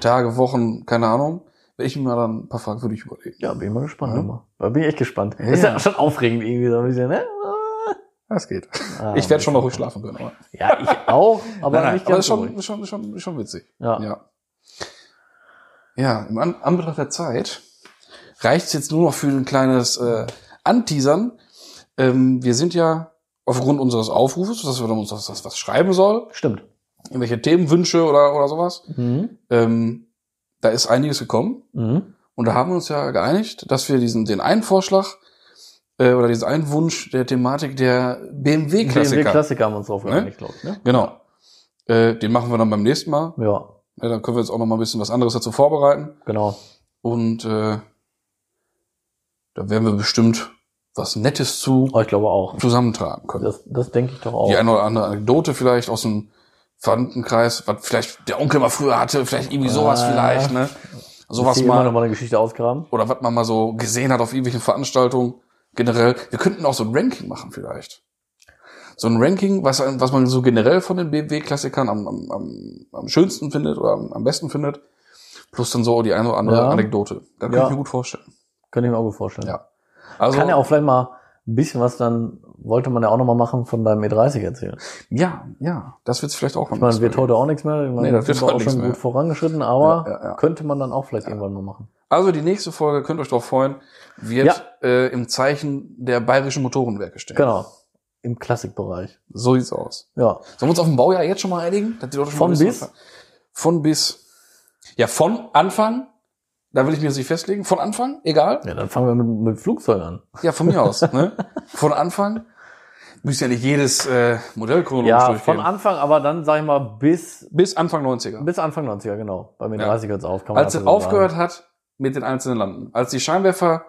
Tage, Wochen, keine Ahnung, werde ich mir mal dann ein paar Fragen für dich überlegen. Ja, bin ich mal gespannt. Ja. Da bin ich echt gespannt. Ja. Ist ja schon aufregend irgendwie so ein bisschen, ne? Das geht. Ah, ich werde schon noch ruhig schlafen können. Aber, Ja, ich auch, aber Nein, nein, nicht aber ganz ist schon, ruhig. ist schon, schon, schon witzig. Ja. Ja. Ja, im An Anbetracht der Zeit reicht es jetzt nur noch für ein kleines äh, Anteasern. Ähm, wir sind ja aufgrund unseres Aufrufes, dass wir uns was, was, schreiben soll, Stimmt. irgendwelche Themenwünsche oder, oder sowas. Mhm. Ähm, da ist einiges gekommen. Mhm. Und da haben wir uns ja geeinigt, dass wir diesen, den einen Vorschlag äh, oder diesen einen Wunsch der Thematik der BMW-Klassiker. BMW-Klassiker haben wir uns drauf Ne? geeinigt, glaube ich. Ne? Genau. Äh, den machen wir dann beim nächsten Mal. Ja, Ja, dann können wir jetzt auch noch mal ein bisschen was anderes dazu vorbereiten. genau. Und äh, da werden wir bestimmt was Nettes zu Aber ich glaube auch. zusammentragen können. Das, das denke ich doch auch. Die eine oder andere Anekdote vielleicht aus dem Verwandtenkreis, was vielleicht der Onkel mal früher hatte, vielleicht irgendwie sowas Ah. vielleicht, ne? Sowas Hier immer mal. mal eine Geschichte ausgraben. Oder was man mal so gesehen hat auf irgendwelchen Veranstaltungen generell. Wir könnten auch so ein Ranking machen vielleicht. So ein Ranking, was, was man so generell von den BMW-Klassikern am, am, am, schönsten findet oder am, am besten findet. Plus dann so die eine oder andere Ja. Anekdote. Da kann Ja. ich mir gut vorstellen. Könnte ich mir auch gut vorstellen. Ja. Also, Kann ja auch vielleicht mal ein bisschen was dann, wollte man ja auch noch mal machen, von deinem E30 erzählen. ja, ja, das wird's vielleicht auch mal Ich meine, wird heute auch nichts mehr. Ich meine, Nee, das wird auch schon mehr. gut vorangeschritten, aber Ja, ja, ja. könnte man dann auch vielleicht irgendwann mal machen. Also die nächste Folge, könnt ihr euch darauf freuen, wird äh, im Zeichen der bayerischen Motorenwerke stehen. Genau. Im Klassikbereich. So sieht's aus. Ja. Sollen wir uns auf dem Baujahr jetzt schon mal einigen? Dass die Leute schon Von bis? Von bis. Ja, von Anfang. Da will ich mir jetzt nicht festlegen. Von Anfang, egal. Ja, dann fangen wir mit, mit Flugzeug an. Ja, von mir aus. Ne? Von Anfang. Müsst ja nicht jedes äh, Modell chronologisch Ja, durchgehen. von Anfang, aber dann sag ich mal bis, bis Anfang 90er. bis Anfang 90er, genau. Bei mir Ja. 30 hört's auf. Kann man Als es aufgehört hat mit den einzelnen Landen. Als die Scheinwerfer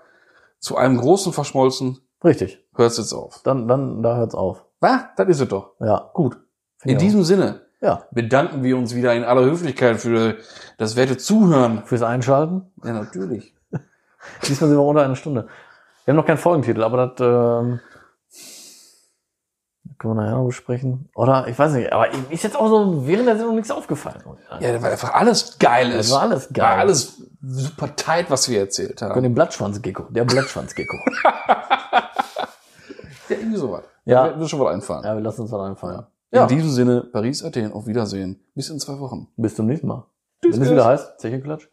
zu einem großen verschmolzen, sagen. Richtig. hört es jetzt auf. Dann, dann, da hört's auf. Was? Das ist es doch. Ja. Gut. In diesem Sinne. Ja. bedanken wir uns wieder in aller Höflichkeit für das werte Zuhören. Fürs Einschalten. Ja, natürlich. Diesmal sind wir unter einer Stunde. Wir haben noch keinen Folgentitel, aber das, ähm, können wir nachher noch besprechen. Oder, ich weiß nicht, aber ist jetzt auch so während der Sendung nichts aufgefallen. Ja, weil einfach alles geil ist. Das war alles geil. War alles super tight, was wir erzählt Von haben. dem Blattschwanzgecko. Der Blattschwanzgecko. Ja, irgendwie sowas. Ja. Wird schon was einfallen. ja, wir lassen uns was einfallen. In Ja. diesem Sinne, Paris, Athen, auf Wiedersehen. Bis in zwei Wochen. Bis zum nächsten Mal. Wenn es wieder heißt, Zecheklatsch.